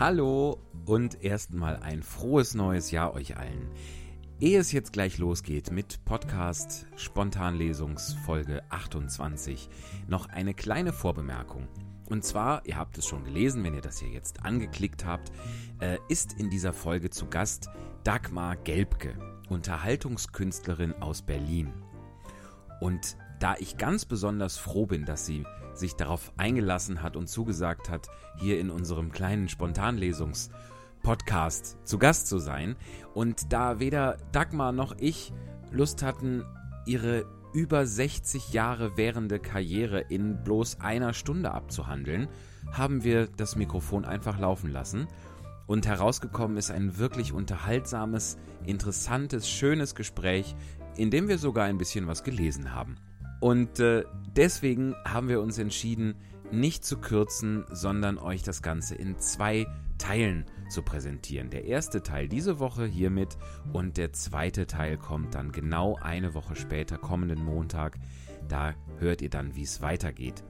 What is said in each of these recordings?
Hallo und erstmal ein frohes neues Jahr euch allen. Ehe es jetzt gleich losgeht mit Podcast Spontanlesungsfolge 28, noch eine kleine Vorbemerkung. Und zwar, ihr habt es schon gelesen, wenn ihr das hier jetzt angeklickt habt, äh, ist in dieser Folge zu Gast Dagmar Gelbke, Unterhaltungskünstlerin aus Berlin. Und da ich ganz besonders froh bin, dass sie sich darauf eingelassen hat und zugesagt hat, hier in unserem kleinen Spontanlesungs-Podcast zu Gast zu sein. Und da weder Dagmar noch ich Lust hatten, ihre über 60 Jahre währende Karriere in bloß einer Stunde abzuhandeln, haben wir das Mikrofon einfach laufen lassen. Und herausgekommen ist ein wirklich unterhaltsames, interessantes, schönes Gespräch, in dem wir sogar ein bisschen was gelesen haben. Und äh, deswegen haben wir uns entschieden, nicht zu kürzen, sondern euch das Ganze in zwei Teilen zu präsentieren. Der erste Teil diese Woche hiermit und der zweite Teil kommt dann genau eine Woche später, kommenden Montag. Da hört ihr dann, wie es weitergeht.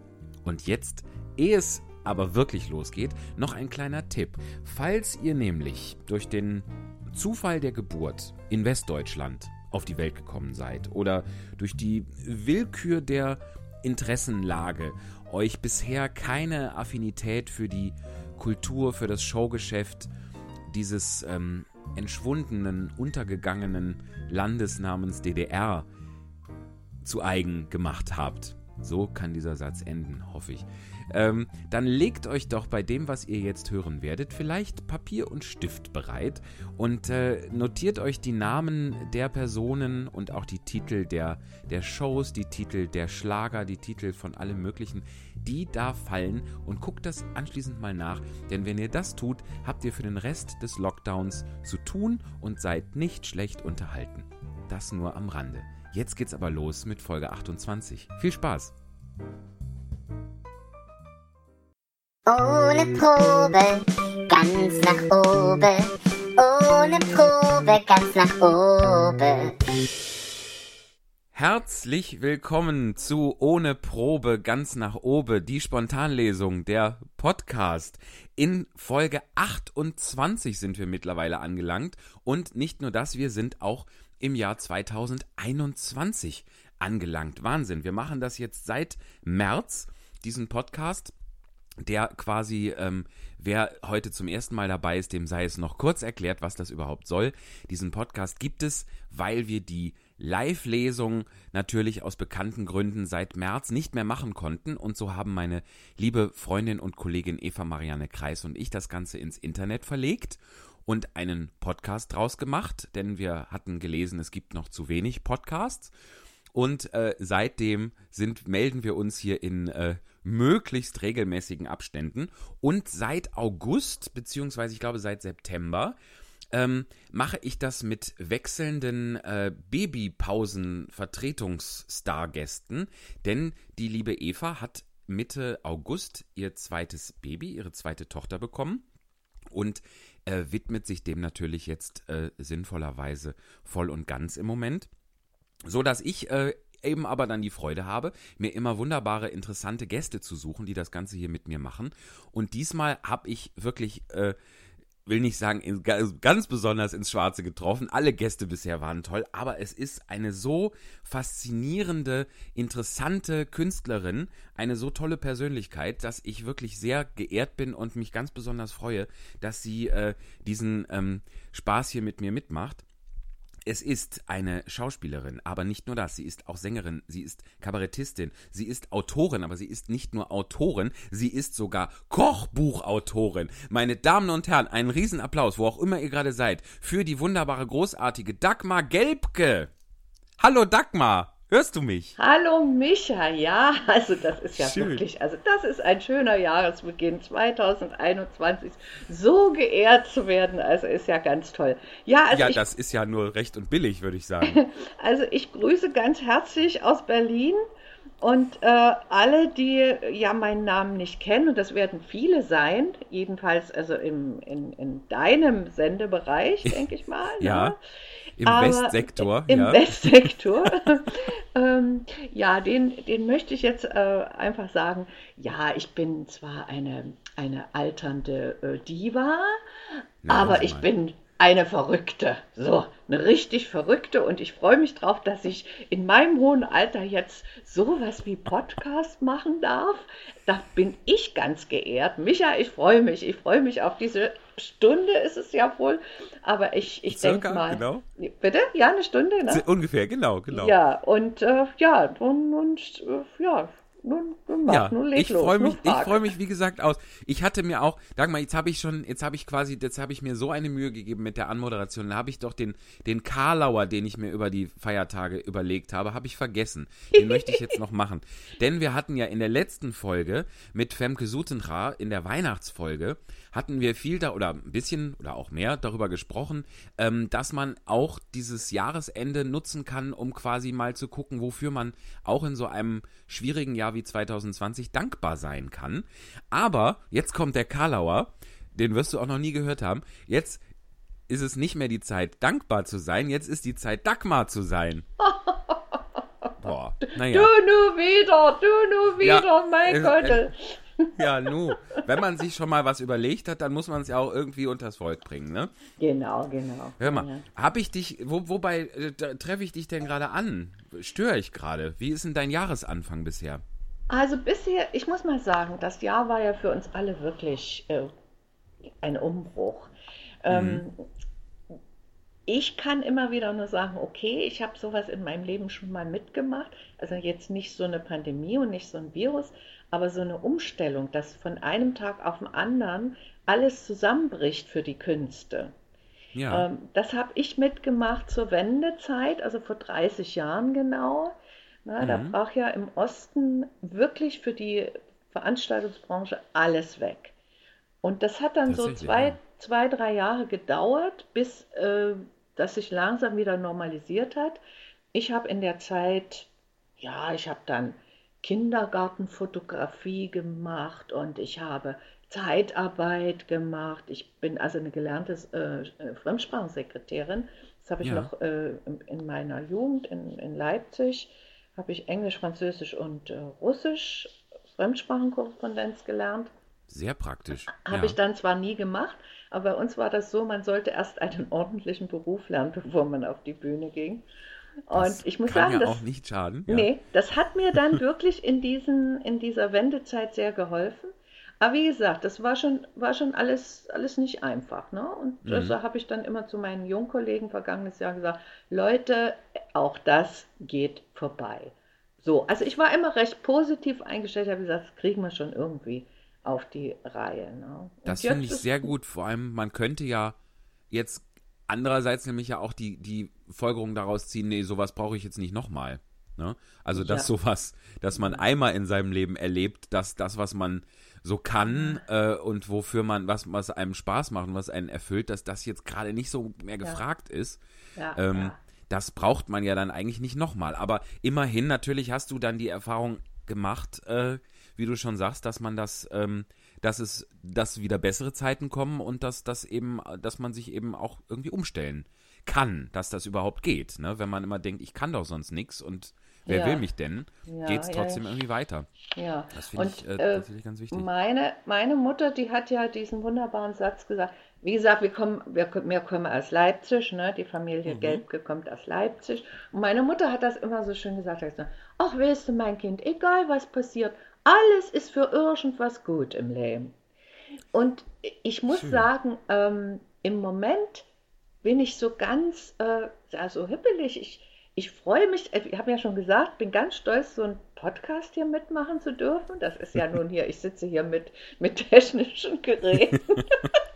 Und jetzt, ehe es aber wirklich losgeht, noch ein kleiner Tipp. Falls ihr nämlich durch den Zufall der Geburt in Westdeutschland auf die Welt gekommen seid oder durch die Willkür der Interessenlage euch bisher keine Affinität für die Kultur, für das Showgeschäft dieses ähm, entschwundenen, untergegangenen Landes namens DDR zu eigen gemacht habt. So kann dieser Satz enden, hoffe ich ähm, dann legt euch doch bei dem, was ihr jetzt hören werdet, vielleicht Papier und Stift bereit und äh, notiert euch die Namen der Personen und auch die Titel der, der Shows, die Titel der Schlager, die Titel von allem Möglichen, die da fallen und guckt das anschließend mal nach, denn wenn ihr das tut, habt ihr für den Rest des Lockdowns zu tun und seid nicht schlecht unterhalten. Das nur am Rande. Jetzt geht's aber los mit Folge 28. Viel Spaß! Ohne Probe, ganz nach oben. Ohne Probe, ganz nach oben. Herzlich willkommen zu Ohne Probe ganz nach oben, die Spontanlesung, der Podcast. In Folge 28 sind wir mittlerweile angelangt und nicht nur das, wir sind auch im Jahr 2021 angelangt. Wahnsinn, wir machen das jetzt seit März, diesen Podcast der quasi, ähm, wer heute zum ersten Mal dabei ist, dem sei es noch kurz erklärt, was das überhaupt soll. Diesen Podcast gibt es, weil wir die Live-Lesung natürlich aus bekannten Gründen seit März nicht mehr machen konnten. Und so haben meine liebe Freundin und Kollegin Eva Marianne Kreis und ich das Ganze ins Internet verlegt und einen Podcast draus gemacht, denn wir hatten gelesen, es gibt noch zu wenig Podcasts. Und äh, seitdem sind, melden wir uns hier in äh, möglichst regelmäßigen Abständen. Und seit August, beziehungsweise ich glaube seit September, ähm, mache ich das mit wechselnden äh, Babypausen-Vertretungsstargästen. Denn die liebe Eva hat Mitte August ihr zweites Baby, ihre zweite Tochter bekommen und äh, widmet sich dem natürlich jetzt äh, sinnvollerweise voll und ganz im Moment. So dass ich äh, eben aber dann die Freude habe, mir immer wunderbare, interessante Gäste zu suchen, die das Ganze hier mit mir machen. Und diesmal habe ich wirklich, äh, will nicht sagen, in, ganz besonders ins Schwarze getroffen. Alle Gäste bisher waren toll, aber es ist eine so faszinierende, interessante Künstlerin, eine so tolle Persönlichkeit, dass ich wirklich sehr geehrt bin und mich ganz besonders freue, dass sie äh, diesen ähm, Spaß hier mit mir mitmacht. Es ist eine Schauspielerin, aber nicht nur das. Sie ist auch Sängerin, sie ist Kabarettistin, sie ist Autorin, aber sie ist nicht nur Autorin, sie ist sogar Kochbuchautorin. Meine Damen und Herren, einen Riesenapplaus, wo auch immer ihr gerade seid, für die wunderbare, großartige Dagmar Gelbke. Hallo Dagmar! Hörst du mich? Hallo Micha, ja, also das ist ja Schön. wirklich, also das ist ein schöner Jahresbeginn 2021, so geehrt zu werden, also ist ja ganz toll. Ja, also ja ich, das ist ja nur recht und billig, würde ich sagen. also ich grüße ganz herzlich aus Berlin Und äh, alle, die ja meinen Namen nicht kennen, und das werden viele sein, jedenfalls also im, in, in deinem Sendebereich, denke ich mal. ja. Ne? Im Aber Westsektor. Im ja. Westsektor. ähm, ja, den, den möchte ich jetzt äh, einfach sagen. Ja, ich bin zwar eine, eine alternde äh, Diva, Na, aber ich bin eine Verrückte. So, eine richtig Verrückte. Und ich freue mich drauf, dass ich in meinem hohen Alter jetzt sowas wie Podcast machen darf. Da bin ich ganz geehrt. Micha, ich freue mich. Ich freue mich auf diese Stunde, ist es ja wohl. Aber ich, ich denke mal. Genau. Bitte? Ja, eine Stunde, ne? Ungefähr, genau, genau. Ja, und äh, ja, und, und äh, ja, nun, nun mach, ja, nun leg ich freue mich, ich freue mich, wie gesagt, aus. Ich hatte mir auch, Dagmar, jetzt habe ich schon, jetzt habe ich quasi, jetzt habe ich mir so eine Mühe gegeben mit der Anmoderation. Da habe ich doch den, den Karlauer, den ich mir über die Feiertage überlegt habe, habe ich vergessen. Den möchte ich jetzt noch machen. Denn wir hatten ja in der letzten Folge mit Femke Sutenra, in der Weihnachtsfolge, hatten wir viel da oder ein bisschen oder auch mehr darüber gesprochen, ähm, dass man auch dieses Jahresende nutzen kann, um quasi mal zu gucken, wofür man auch in so einem schwierigen Jahr wie 2020 dankbar sein kann. Aber jetzt kommt der Karlauer, den wirst du auch noch nie gehört haben. Jetzt ist es nicht mehr die Zeit, dankbar zu sein, jetzt ist die Zeit, Dagmar zu sein. Boah, naja. Du nur wieder, du nur wieder, ja, mein Gott. Ja, nu. Wenn man sich schon mal was überlegt hat, dann muss man es ja auch irgendwie unters Volk bringen, ne? Genau, genau. Hör mal, ja. habe ich dich, wo, wobei äh, treffe ich dich denn gerade an? Störe ich gerade? Wie ist denn dein Jahresanfang bisher? Also bisher, ich muss mal sagen, das Jahr war ja für uns alle wirklich äh, ein Umbruch. Ähm, mhm. ich kann immer wieder nur sagen, okay, ich habe sowas in meinem Leben schon mal mitgemacht. Also jetzt nicht so eine Pandemie und nicht so ein Virus, aber so eine Umstellung, dass von einem Tag auf den anderen alles zusammenbricht für die Künste. Ja. Ähm, das habe ich mitgemacht zur Wendezeit, also vor 30 Jahren genau. Na, mhm. Da brach ja im Osten wirklich für die Veranstaltungsbranche alles weg. Und das hat dann so zwei, ja. zwei, drei Jahre gedauert, bis äh, das sich langsam wieder normalisiert hat. Ich habe in der Zeit, ja, ich habe dann Kindergartenfotografie gemacht und ich habe Zeitarbeit gemacht. Ich bin also eine gelernte äh, Fremdsprachensekretärin. Das habe ich ja. noch äh, in, meiner Jugend in, in Leipzig, habe ich Englisch, Französisch und äh, Russisch Fremdsprachenkorrespondenz gelernt. Sehr praktisch. Habe ja. ich dann zwar nie gemacht, aber bei uns war das so, man sollte erst einen ordentlichen Beruf lernen, bevor man auf die Bühne ging. Und ich muss kann sagen, ja das, auch nicht schaden. Ja. Nee, das hat mir dann wirklich in, diesen, in dieser Wendezeit sehr geholfen. Aber wie gesagt, das war schon, war schon alles, alles nicht einfach. Ne? Und mhm. da habe ich dann immer zu meinen Jungkollegen vergangenes Jahr gesagt, Leute, auch das geht vorbei. So, also ich war immer recht positiv eingestellt, habe gesagt, das kriegen wir schon irgendwie auf die Reihe. Ne? Das finde ich sehr gut. Vor allem, man könnte ja jetzt andererseits nämlich ja auch die, die Folgerung daraus ziehen, nee, sowas brauche ich jetzt nicht nochmal. Ne? Also, dass ja. sowas, dass man einmal in seinem Leben erlebt, dass das, was man so kann äh, und wofür man, was, was einem Spaß macht und was einen erfüllt, dass das jetzt gerade nicht so mehr gefragt ja. ist. Ja, ähm, das braucht man ja dann eigentlich nicht nochmal. Aber immerhin, natürlich hast du dann die Erfahrung gemacht, äh, wie du schon sagst, dass man das ähm, dass es, dass wieder bessere Zeiten kommen und dass das eben, dass man sich eben auch irgendwie umstellen kann, dass das überhaupt geht. Ne? Wenn man immer denkt, ich kann doch sonst nichts und wer ja. will mich denn, ja, geht es trotzdem ja, irgendwie weiter. Ja. Das finde ich äh, äh, tatsächlich ganz wichtig. Meine, meine Mutter, die hat ja diesen wunderbaren Satz gesagt. Wie gesagt, wir kommen, wir, wir kommen aus Leipzig, ne? die Familie mhm. Gelbke kommt aus Leipzig. Und meine Mutter hat das immer so schön gesagt. Ach, weißt du, mein Kind, egal was passiert, alles ist für irgendwas gut im Leben. Und ich muss Schön. sagen, ähm, im Moment bin ich so ganz, äh, also hippelig. Ich, ich freue mich, äh, ich habe ja schon gesagt, bin ganz stolz, so einen Podcast hier mitmachen zu dürfen. Das ist ja nun hier, ich sitze hier mit, mit technischen Geräten.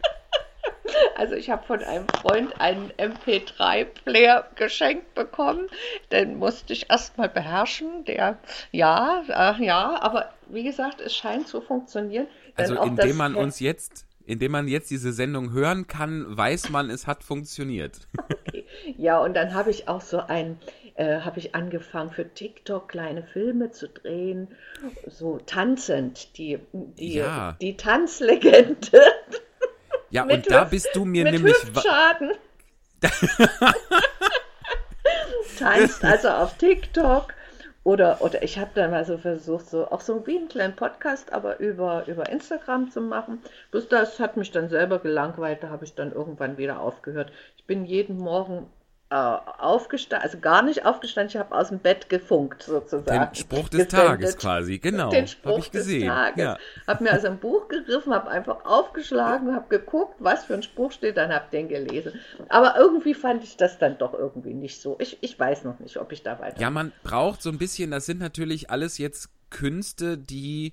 Also ich habe von einem Freund einen MP3-Player geschenkt bekommen. Den musste ich erstmal beherrschen. Der, ja, äh, ja, aber wie gesagt, es scheint zu funktionieren. Also indem man uns jetzt, indem man jetzt diese Sendung hören kann, weiß man, es hat funktioniert. Okay. Ja, und dann habe ich auch so ein, äh, habe ich angefangen für TikTok kleine Filme zu drehen, so tanzend, die, die, Ja. die Tanzlegende. Ja, Mit und da bist du mir mit nämlich. Hüftschaden. Tanzt also auf TikTok. Oder, oder ich habe dann mal so versucht, so auch so wie einen kleinen Podcast, aber über, über Instagram zu machen. Bloß das hat mich dann selber gelangweilt, da habe ich dann irgendwann wieder aufgehört. Ich bin jeden Morgen aufgestanden, also gar nicht aufgestanden, ich habe aus dem Bett gefunkt sozusagen. Den Spruch des gesendet. Tages quasi, genau. Den Spruch ich gesehen. des Tages. Ja. Habe mir also ein Buch gegriffen, habe einfach aufgeschlagen, habe geguckt, was für ein Spruch steht, dann habe den gelesen. Aber irgendwie fand ich das dann doch irgendwie nicht so. Ich, ich weiß noch nicht, ob ich da weiter. Ja, man braucht so ein bisschen, das sind natürlich alles jetzt Künste, die,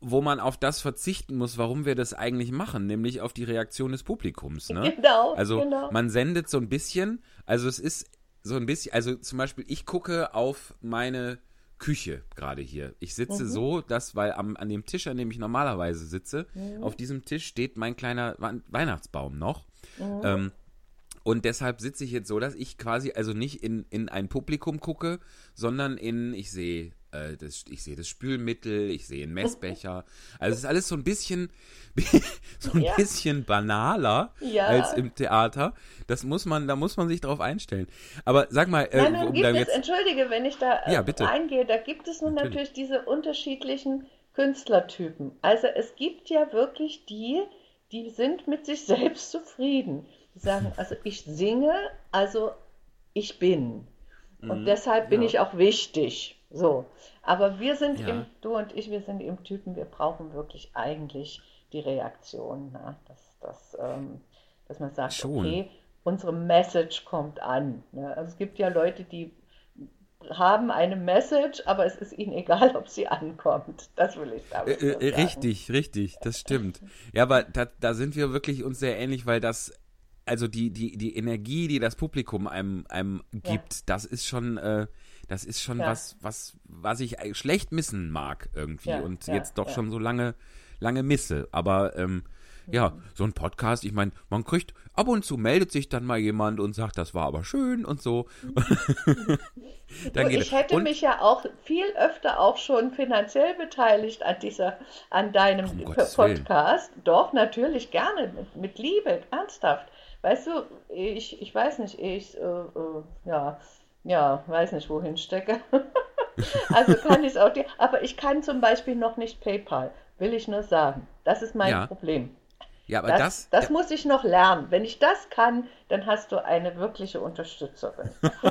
wo man auf das verzichten muss, warum wir das eigentlich machen, nämlich auf die Reaktion des Publikums. Ne? Genau, Also genau. man sendet so ein bisschen, also es ist so ein bisschen, also zum Beispiel, ich gucke auf meine Küche gerade hier. Ich sitze so, dass, weil am, an dem Tisch, an dem ich normalerweise sitze, auf diesem Tisch steht mein kleiner Weihnachtsbaum noch. Ähm, und deshalb sitze ich jetzt so, dass ich quasi also nicht in, in ein Publikum gucke, sondern in, ich sehe äh, das, ich sehe das Spülmittel, ich sehe einen Messbecher. Also es ist alles so ein bisschen, so ein Ja. bisschen banaler Ja. als im Theater. Das muss man, da muss man sich drauf einstellen. Aber sag mal, äh, Nein, um es, jetzt, entschuldige, wenn ich da äh, Ja, eingehe, da gibt es nun Natürlich. natürlich diese unterschiedlichen Künstlertypen. Also es gibt ja wirklich die, die sind mit sich selbst zufrieden. Die sagen, also ich singe, also ich bin. Und deshalb bin Mhm. ja. ich auch wichtig. So. Aber wir sind Ja. im, du und ich, wir sind im Typen, wir brauchen wirklich eigentlich die Reaktion. Ne? Dass, dass, ähm, dass man sagt, Schon. okay, unsere Message kommt an. Ne? Also es gibt ja Leute, die haben eine Message, aber es ist ihnen egal, ob sie ankommt. Das will ich damit Äh, äh, sagen. richtig, richtig, das stimmt. Ja, aber da, da sind wir wirklich uns sehr ähnlich, weil das, also die, die, die Energie, die das Publikum einem, einem gibt, das ist schon, äh, das ist schon Ja. was, was, was ich äh, schlecht missen mag irgendwie Ja, und ja, jetzt doch schon so lange, lange misse. Aber ähm, ja, Mhm. so ein Podcast, ich meine, man kriegt, ab und zu meldet sich dann mal jemand und sagt, das war aber schön und so. dann Du, geht ich hätte und, mich ja auch viel öfter auch schon finanziell beteiligt an dieser, an deinem Um. Podcast. Doch, natürlich, gerne, mit, mit Liebe, ernsthaft. Weißt du, ich, ich weiß nicht, ich, äh, äh, ja, ja, weiß nicht, wohin stecke. Also kann ich es auch dir, aber ich kann zum Beispiel noch nicht PayPal, will ich nur sagen. Das ist mein Ja. Problem. ja, aber Das, das, das muss ich noch lernen. Wenn ich das kann, dann hast du eine wirkliche Unterstützerin.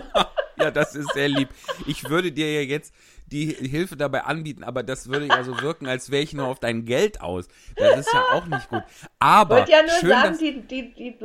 Ja, das ist sehr lieb. Ich würde dir ja jetzt die Hilfe dabei anbieten, aber das würde ja so wirken, als wäre ich nur auf dein Geld aus. Das ist ja auch nicht gut. Ich Aber wollte ja nur schön, sagen, die, die, die,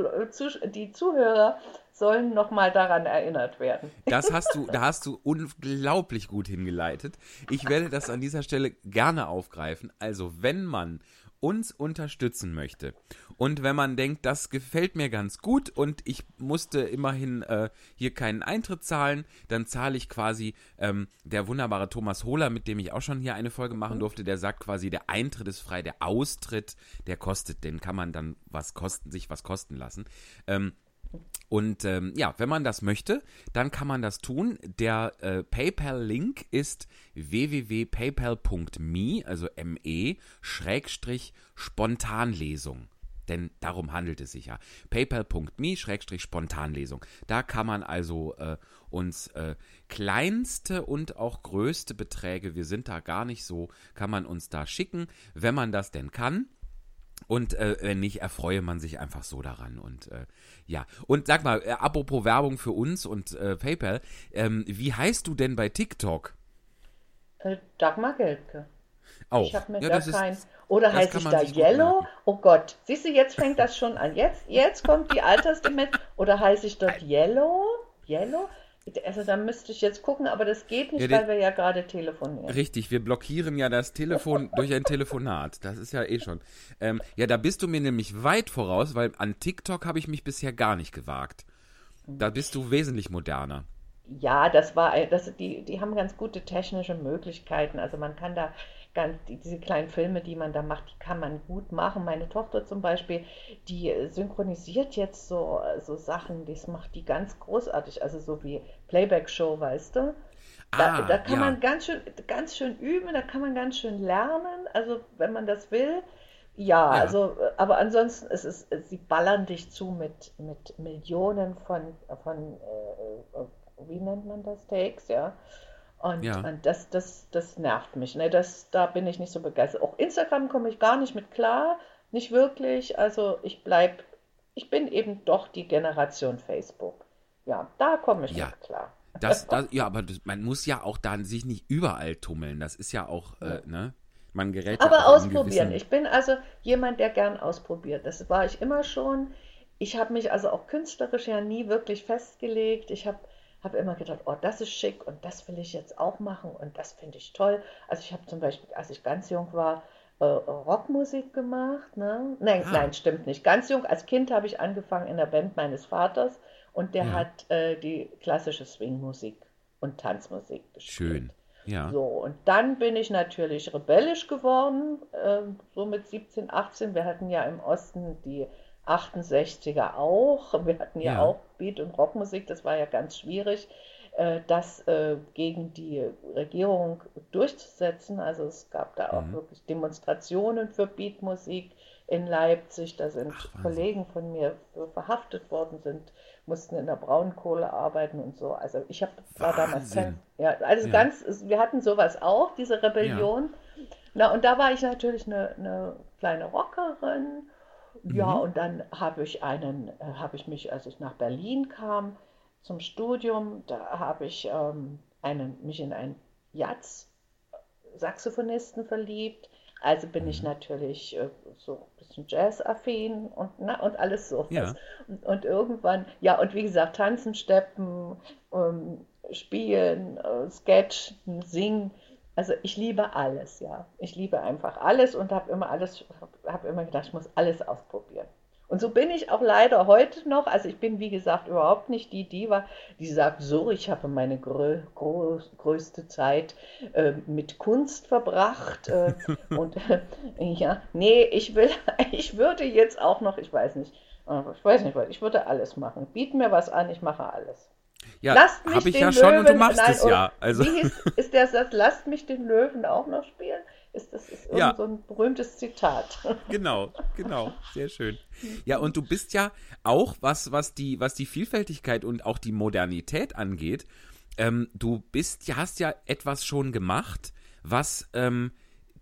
die Zuhörer sollen nochmal daran erinnert werden. das hast du, da hast du unglaublich gut hingeleitet. Ich werde das an dieser Stelle gerne aufgreifen. Also, wenn man uns unterstützen möchte und wenn man denkt, das gefällt mir ganz gut und ich musste immerhin äh, hier keinen Eintritt zahlen, dann zahle ich quasi ähm, der wunderbare Thomas Hohler, mit dem ich auch schon hier eine Folge machen durfte, der sagt quasi, der Eintritt ist frei, der Austritt, der kostet, den kann man dann was kosten, sich was kosten lassen. Ähm, und ähm, ja, wenn man das möchte, dann kann man das tun. Der äh, PayPal-Link ist www.paypal.me, also me, Schrägstrich Spontanlesung. Denn darum handelt es sich ja. PayPal.me, Schrägstrich Spontanlesung. Da kann man also äh, uns äh, kleinste und auch größte Beträge, wir sind da gar nicht so, kann man uns da schicken, wenn man das denn kann. Und äh, wenn nicht, erfreue man sich einfach so daran. Und äh, ja. Und sag mal, äh, apropos Werbung für uns und äh, PayPal, ähm, wie heißt du denn bei TikTok? Äh, Dagmar Geldke. Auch. Ich habe mir ja, da kein. Oder heiße ich da Yellow? Oh Gott. Siehst du, jetzt fängt das schon an. Jetzt, jetzt kommt die Altersdemenz. Oder heiße ich dort Yellow? Yellow? Also da müsste ich jetzt gucken, aber das geht nicht, Ja, weil wir ja gerade telefonieren. Richtig, wir blockieren ja das Telefon durch ein Telefonat. Das ist ja eh schon. Ähm, ja, da bist du mir nämlich weit voraus, weil an TikTok habe ich mich bisher gar nicht gewagt. Da bist du wesentlich moderner. Ja, das war, das, die, die haben ganz gute technische Möglichkeiten. Also man kann da ganz, diese kleinen Filme, die man da macht, die kann man gut machen. Meine Tochter zum Beispiel, die synchronisiert jetzt so, so Sachen, das macht die ganz großartig, also so wie Playback-Show, weißt du? Da, Ah, da kann ja. man ganz schön, ganz schön üben, da kann man ganz schön lernen, also wenn man das will. Ja, Ja. also, aber ansonsten ist es, sie ballern dich zu mit, mit Millionen von, von äh, äh, wie nennt man das, Takes, ja. Und, Ja. und das, das, das nervt mich, ne? Das, da bin ich nicht so begeistert. Auch Instagram komme ich gar nicht mit klar, nicht wirklich. Also ich bleib, ich bin eben doch die Generation Facebook. Ja, da komme ich Ja. mit klar. Das, das, ja, aber das, man muss ja auch dann sich nicht überall tummeln. Das ist ja auch, äh, ne? Man gerät ja Aber in ausprobieren. Ich bin also jemand, der gern ausprobiert. Das war ich immer schon. Ich habe mich also auch künstlerisch ja nie wirklich festgelegt. Ich habe hab immer gedacht, oh, das ist schick und das will ich jetzt auch machen und das finde ich toll. Also ich habe zum Beispiel, als ich ganz jung war, äh, Rockmusik gemacht. Ne? Nein, Ah. nein, stimmt nicht. Ganz jung, als Kind habe ich angefangen in der Band meines Vaters und der Ja. hat äh, die klassische Swingmusik und Tanzmusik gespielt. Schön. Ja. So, und dann bin ich natürlich rebellisch geworden, ähm, so mit 17, 18. Wir hatten ja im Osten die 68er auch. Wir hatten ja, Ja. auch Beat- und Rockmusik, das war ja ganz schwierig, äh, das äh, gegen die Regierung durchzusetzen. Also es gab da auch Mhm. wirklich Demonstrationen für Beatmusik in Leipzig. Da sind Ach. Kollegen von mir verhaftet worden, sind, mussten in der Braunkohle arbeiten und so. Also ich hab, war damals kein, ja, also Ja. ganz, wir hatten sowas auch, diese Rebellion. Na, und da war ich natürlich eine, eine kleine Rockerin. Ja, Mhm. und dann habe ich einen, äh, habe ich mich, als ich nach Berlin kam zum Studium, da habe ich ähm, einen, mich in einen Jazz-Saxophonisten verliebt. Also bin ich Mhm. natürlich äh, so ein bisschen Jazz-affin und, na, und alles so. Ja. Und, und irgendwann, ja, und wie gesagt, tanzen, steppen, ähm, spielen, äh, sketchen, singen. Also ich liebe alles, ja. Ich liebe einfach alles und habe immer alles, habe hab immer gedacht, ich muss alles ausprobieren. Und so bin ich auch leider heute noch. Also ich bin, wie gesagt, überhaupt nicht die Diva, die sagt, so, ich habe meine grö größte Zeit äh, mit Kunst verbracht. Äh, und äh, ja, nee, ich will, ich würde jetzt auch noch, ich weiß nicht, äh, ich weiß nicht, ich würde alles machen. Biet mir was an, ich mache alles. Ja, Lasst mich habe ich den ja schon und du Löwen- machst nein, es ja. Also, Wie hieß, ist der Satz, lasst mich den Löwen auch noch spielen? Ist das ist Ja. so ein berühmtes Zitat? genau, genau, sehr schön. Ja, und du bist ja auch, was, was, die, was die Vielfältigkeit und auch die Modernität angeht, ähm, du bist hast ja etwas schon gemacht, was ähm,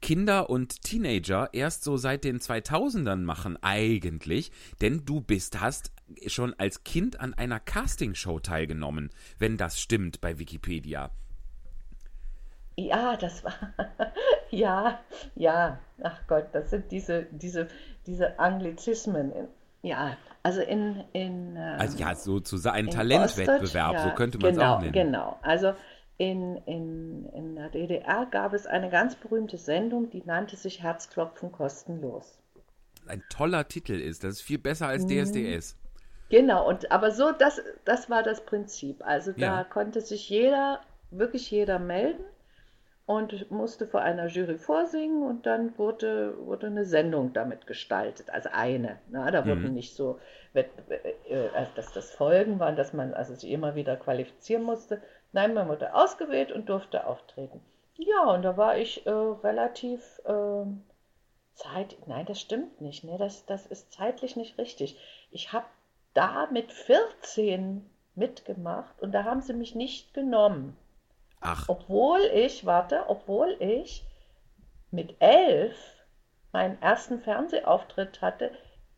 Kinder und Teenager erst so seit den 2000ern machen eigentlich, denn du bist, hast schon als Kind an einer Castingshow teilgenommen, wenn das stimmt bei Wikipedia. Ja, das war, ja, ja, ach Gott, das sind diese, diese, diese Anglizismen. In, ja, also in, in, ähm, Also ja, sozusagen ein in Talentwettbewerb, Ostdeutsch, so ja, könnte man es genau, auch nennen. Genau, also in, in, in der DDR gab es eine ganz berühmte Sendung, die nannte sich Herzklopfen kostenlos. Ein toller Titel ist, das ist viel besser als Mhm. DSDS. Genau, und aber so, das, das war das Prinzip. Also da Ja. konnte sich jeder, wirklich jeder melden und musste vor einer Jury vorsingen und dann wurde, wurde eine Sendung damit gestaltet, also eine. Na, da wurden Mhm. nicht so, dass das Folgen waren, dass man also sich immer wieder qualifizieren musste. Nein, man wurde ausgewählt und durfte auftreten. Ja, und da war ich äh, relativ ähm, Zeit, nein, das stimmt nicht, ne? Das, das ist zeitlich nicht richtig. Ich habe da mit 14 mitgemacht und da haben sie mich nicht genommen. Ach, Obwohl ich, warte, obwohl ich mit 11 meinen ersten Fernsehauftritt hatte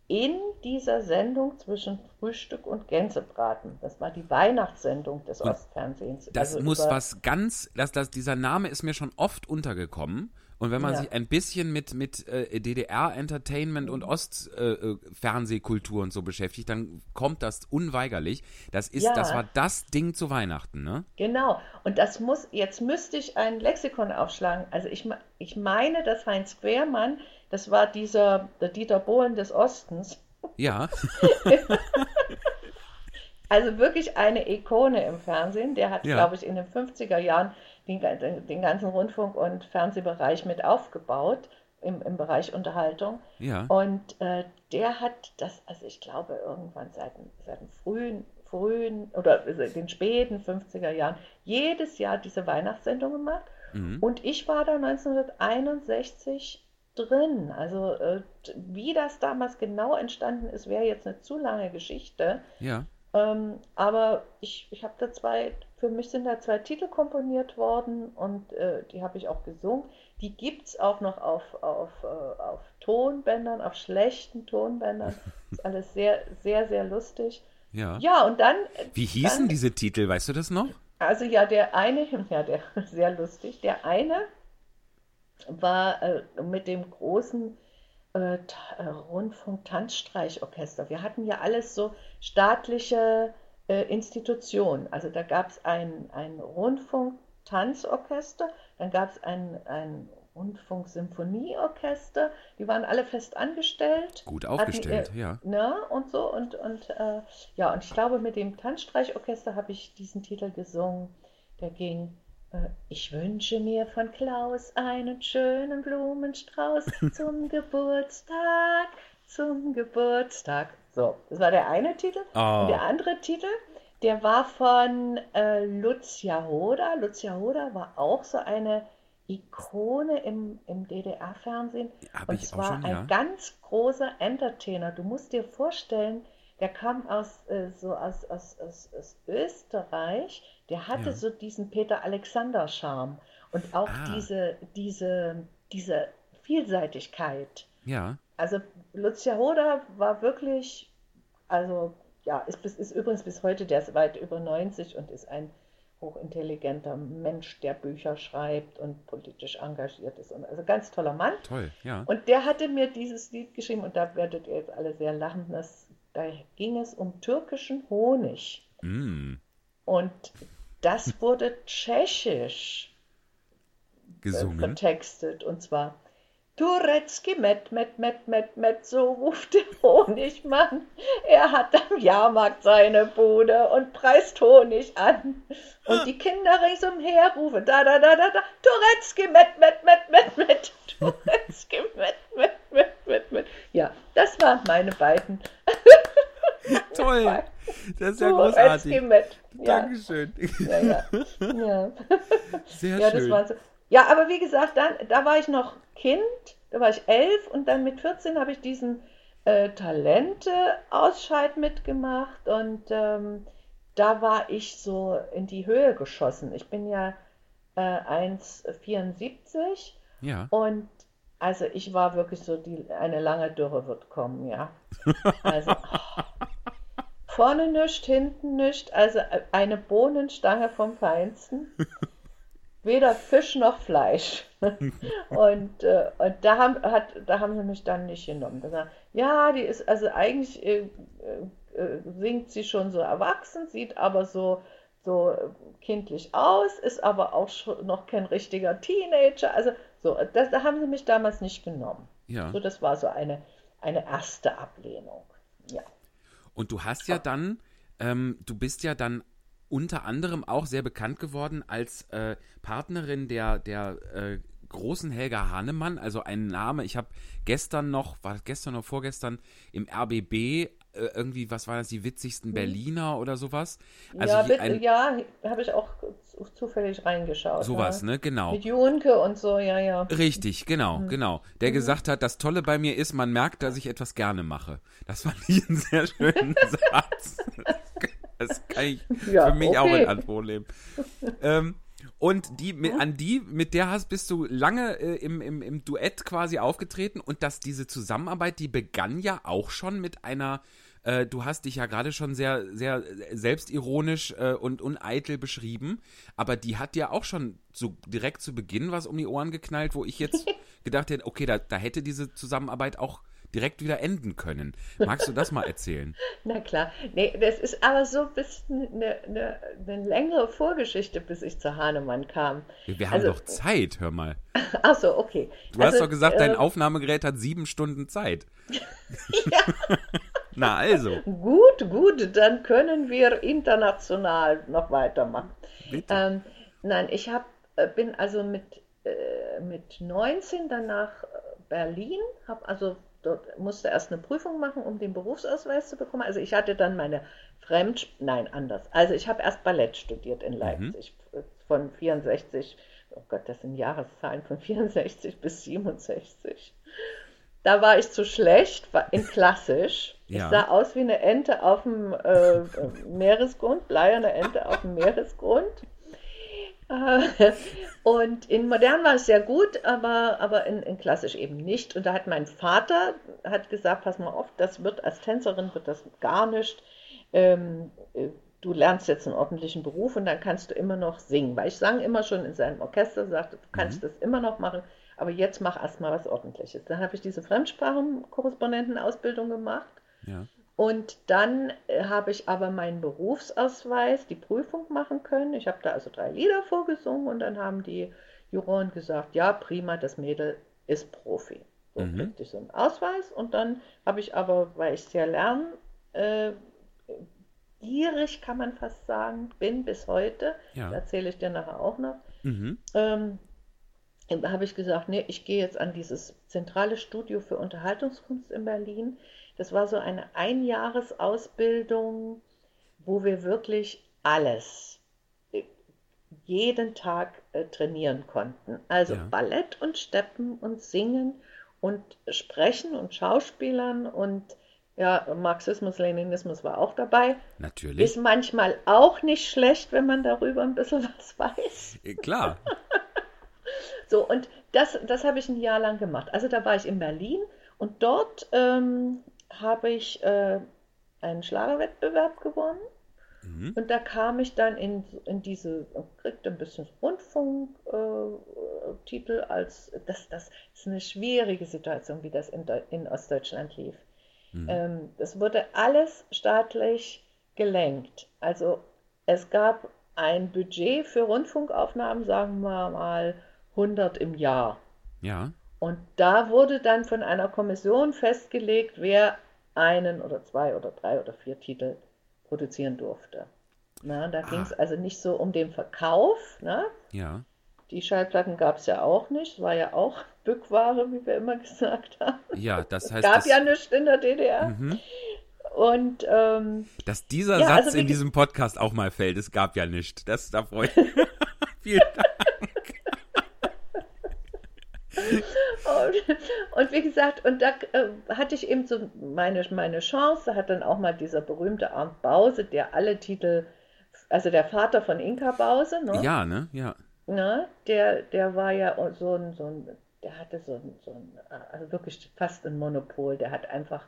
in dieser Sendung zwischen Frühstück und Gänsebraten. Das war die Weihnachtssendung des Und Ostfernsehens. das Also muss was ganz, das, das, dieser Name ist mir schon oft untergekommen. Und wenn man Ja. sich ein bisschen mit, mit äh, DDR-Entertainment und Ost-Fernsehkultur und so beschäftigt, dann kommt das unweigerlich. Das ist, Ja. das war das Ding zu Weihnachten, ne? Genau, und das muss, jetzt müsste ich ein Lexikon aufschlagen. Also ich, ich meine, dass Heinz Quermann, das war dieser der Dieter Bohlen des Ostens, Ja, also wirklich eine Ikone im Fernsehen. Der hat, Ja. glaube ich, in den 50er Jahren den, den ganzen Rundfunk- und Fernsehbereich mit aufgebaut im, im Bereich Unterhaltung. Ja. Und äh, der hat das, also ich glaube, irgendwann seit, seit dem frühen, frühen oder den späten 50er Jahren jedes Jahr diese Weihnachtssendung gemacht. Mhm. Und ich war da 1961 drin. Also äh, wie das damals genau entstanden ist, wäre jetzt eine zu lange Geschichte. Ja. Ähm, aber ich, ich habe da zwei, für mich sind da zwei Titel komponiert worden und äh, die habe ich auch gesungen. Die gibt es auch noch auf, auf, äh, auf Tonbändern, auf schlechten Tonbändern. Ist alles sehr, sehr, sehr lustig. Ja. Ja, und dann. Wie hießen dann, diese Titel, weißt du das noch? Also ja, der eine, ja, der sehr lustig. Der eine war äh, mit dem großen äh, Rundfunk-Tanzstreichorchester. Wir hatten ja alles so staatliche äh, Institutionen. Also da gab es ein, ein Rundfunk-Tanzorchester, dann gab es ein, ein Rundfunk-Symphonieorchester, die waren alle fest angestellt. Gut aufgestellt, hatten, ja. Ne, und so, und, und äh, ja, und ich glaube, mit dem Tanzstreichorchester habe ich diesen Titel gesungen, der ging äh, ich wünsche mir von Klaus einen schönen Blumenstrauß zum Geburtstag, zum Geburtstag. So, das war der eine Titel. Oh. Und der andere Titel, der war von äh, Lucia Hoda. Lucia Hoda war auch so eine Ikone im, im DDR-Fernsehen. Und zwar schon, ein ja. ganz großer Entertainer. Du musst dir vorstellen, der kam aus, äh, so aus, aus, aus, aus Österreich. Der hatte Ja. so diesen Peter Alexander-Charme und auch Ah. diese, diese, diese Vielseitigkeit. Ja. Also Lucia Hoda war wirklich, also ja, ist, bis, ist übrigens bis heute, der ist weit über 90 und ist ein hochintelligenter Mensch, der Bücher schreibt und politisch engagiert ist. Und also ganz toller Mann. Toll, ja. Und der hatte mir dieses Lied geschrieben und da werdet ihr jetzt alle sehr lachen. Das, da ging es um türkischen Honig. Mm, Und das wurde tschechisch gesungen. vertextet. Und zwar Turecki met, met, met, met, met, so ruft der Honigmann. Er hat am Jahrmarkt seine Bude und preist Honig an. Und die Kinder ringsumher rufen, da, da, da, da, da, Turecki met, met, met, met, met, Turecki met, met, met, met, met. Ja, das waren meine beiden. Toll. Das ist ja großartig. met. Ja, Dankeschön. ja, ja. ja. Sehr Ja, das schön. war so. Ja, aber wie gesagt, dann, da war ich noch Kind, da war ich elf und dann mit 14 habe ich diesen äh, Talente-Ausscheid mitgemacht und ähm, da war ich so in die Höhe geschossen. Ich bin ja äh, 1,74 Ja. und also ich war wirklich so, die, eine lange Dürre wird kommen, ja. Also vorne nischt, hinten nischt, also äh, eine Bohnenstange vom Feinsten. Weder Fisch noch Fleisch. Und, äh, und da, haben, hat, da haben sie mich dann nicht genommen. Sagen, ja, die ist, also eigentlich äh, äh, äh, singt sie schon so erwachsen, sieht aber so, so kindlich aus, ist aber auch schon noch kein richtiger Teenager. Also so, das, da haben sie mich damals nicht genommen. Ja. So, das war so eine, eine erste Ablehnung. Ja. Und du hast ja dann, ähm, du bist ja dann unter anderem auch sehr bekannt geworden als äh, Partnerin der, der äh, großen Helga Hahnemann, also ein Name, ich habe gestern noch, war gestern oder vorgestern, im RBB äh, irgendwie, was war das, die witzigsten Berliner oder sowas? Also ja, bitte, ein, ja, habe ich auch zu- zufällig reingeschaut. sowas, ja. ne, genau. Mit Junke und so, ja, ja. Richtig, genau, Mhm. genau. Der gesagt hat, das Tolle bei mir ist, man merkt, dass ich etwas gerne mache. Das fand ich einen sehr schönen Satz. Das kann ich Ja, für mich auch okay. in Anspruch nehmen. ähm, und die, mit, an die, mit der hast, bist du lange äh, im, im, im Duett quasi aufgetreten und dass diese Zusammenarbeit, die begann ja auch schon mit einer, äh, du hast dich ja gerade schon sehr, sehr selbstironisch äh, und uneitel beschrieben, aber die hat ja auch schon so direkt zu Beginn was um die Ohren geknallt, wo ich jetzt gedacht hätte, okay, da, da hätte diese Zusammenarbeit auch direkt wieder enden können. Magst du das mal erzählen? Na klar. Nee, das ist aber so ein bisschen eine, eine, eine längere Vorgeschichte, bis ich zu Hahnemann kam. Wir haben Also- doch Zeit, hör mal. Ach so, okay. Du hast Also, doch gesagt, dein äh, Aufnahmegerät hat sieben Stunden Zeit. Na also, Gut, gut, dann können wir international noch weitermachen. bitte. Ähm, nein, ich habe äh, bin also mit, äh, mit 19 dann nach Berlin, habe also dort musste erst eine Prüfung machen, um den Berufsausweis zu bekommen. Also ich hatte dann meine Fremd, nein, anders. Also ich habe erst Ballett studiert in Leipzig mhm. von 64, oh Gott, das sind Jahreszahlen von 64 bis 67. Da war ich zu schlecht, war in klassisch. Ja. Ich sah aus wie eine Ente auf dem äh, Meeresgrund, bleierne Ente auf dem Meeresgrund. Und in modern war es sehr gut, aber, aber in, in, klassisch eben nicht. Und da hat mein Vater hat gesagt, pass mal auf, das wird als Tänzerin wird das gar nicht. Ähm, äh, du lernst jetzt einen ordentlichen Beruf und dann kannst du immer noch singen. Weil ich sang immer schon in seinem Orchester, sagte, du kannst mhm. das immer noch machen, aber jetzt mach erstmal was Ordentliches. Dann habe ich diese Fremdsprachenkorrespondentenausbildung gemacht. Ja. Und dann äh, habe ich aber meinen Berufsausweis, die Prüfung machen können. Ich habe da also drei Lieder vorgesungen und dann haben die Juroren gesagt, ja, prima, das Mädel ist Profi. So mhm. kriegte ich so einen Ausweis und dann habe ich aber, weil ich sehr lern, äh, gierig kann man fast sagen, bin bis heute, ja. erzähle ich dir nachher auch noch, mhm. ähm, habe ich gesagt, nee, ich gehe jetzt an dieses zentrale Studio für Unterhaltungskunst in Berlin. Das war so eine Einjahresausbildung, wo wir wirklich alles äh, jeden Tag äh, trainieren konnten. Also ja. Ballett und Steppen und Singen und Sprechen und Schauspielern und ja, Marxismus, Leninismus war auch dabei. Natürlich. Ist manchmal auch nicht schlecht, wenn man darüber ein bisschen was weiß. Äh, klar. so, und das, das habe ich ein Jahr lang gemacht. Also da war ich in Berlin und dort ähm, habe ich äh, einen Schlagerwettbewerb gewonnen. Mhm. Und da kam ich dann in, in diese, kriegte ein bisschen Rundfunktitel äh, als, das, das ist eine schwierige Situation, wie das in, in Ostdeutschland lief. Mhm. Ähm, das wurde alles staatlich gelenkt. Also es gab ein Budget für Rundfunkaufnahmen, sagen wir mal 100 im Jahr. Ja. Und da wurde dann von einer Kommission festgelegt, wer einen oder zwei oder drei oder vier Titel produzieren durfte. Na, da ging es ah. also nicht so um den Verkauf. Ne? Ja. Die Schallplatten gab es ja auch nicht, war ja auch Bückware, wie wir immer gesagt haben. Ja, das heißt. Es gab das... ja nichts in der DDR. Mhm. Und ähm, dass dieser ja, Satz also in diesem Podcast auch mal fällt, es gab ja nichts. Das da freue ich mich. Vielen Dank. Und, und, wie gesagt, und da äh, hatte ich eben so meine, meine Chance, hat dann auch mal dieser berühmte Arndt Bause, der alle Titel, also der Vater von Inka Bause, ne? Ja, ne? Ja. Ne? Der, der war ja so ein, so ein, der hatte so ein, so ein, also wirklich fast ein Monopol, der hat einfach,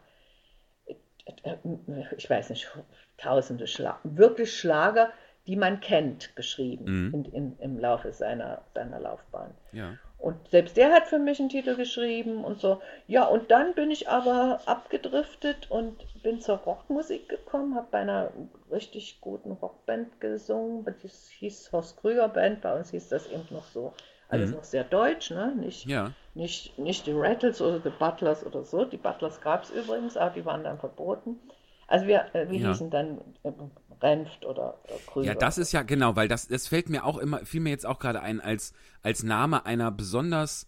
ich weiß nicht, tausende Schlager, wirklich Schlager, die man kennt, geschrieben mhm. in, in, im Laufe seiner, seiner Laufbahn. Ja. Und selbst der hat für mich einen Titel geschrieben und so. Ja, und dann bin ich aber abgedriftet und bin zur Rockmusik gekommen, habe bei einer richtig guten Rockband gesungen. Das hieß Horst Krüger Band, bei uns hieß das eben noch so. Alles mhm. noch sehr deutsch, ne? Nicht, ja. nicht, nicht die Rattles oder die Butlers oder so. Die Butlers gab es übrigens, aber die waren dann verboten. Also wir, äh, wir ja. hießen dann äh, Renft oder, oder Krüger. Ja, das ist ja genau, weil das, das fällt mir auch immer, fiel mir jetzt auch gerade ein, als, als Name einer besonders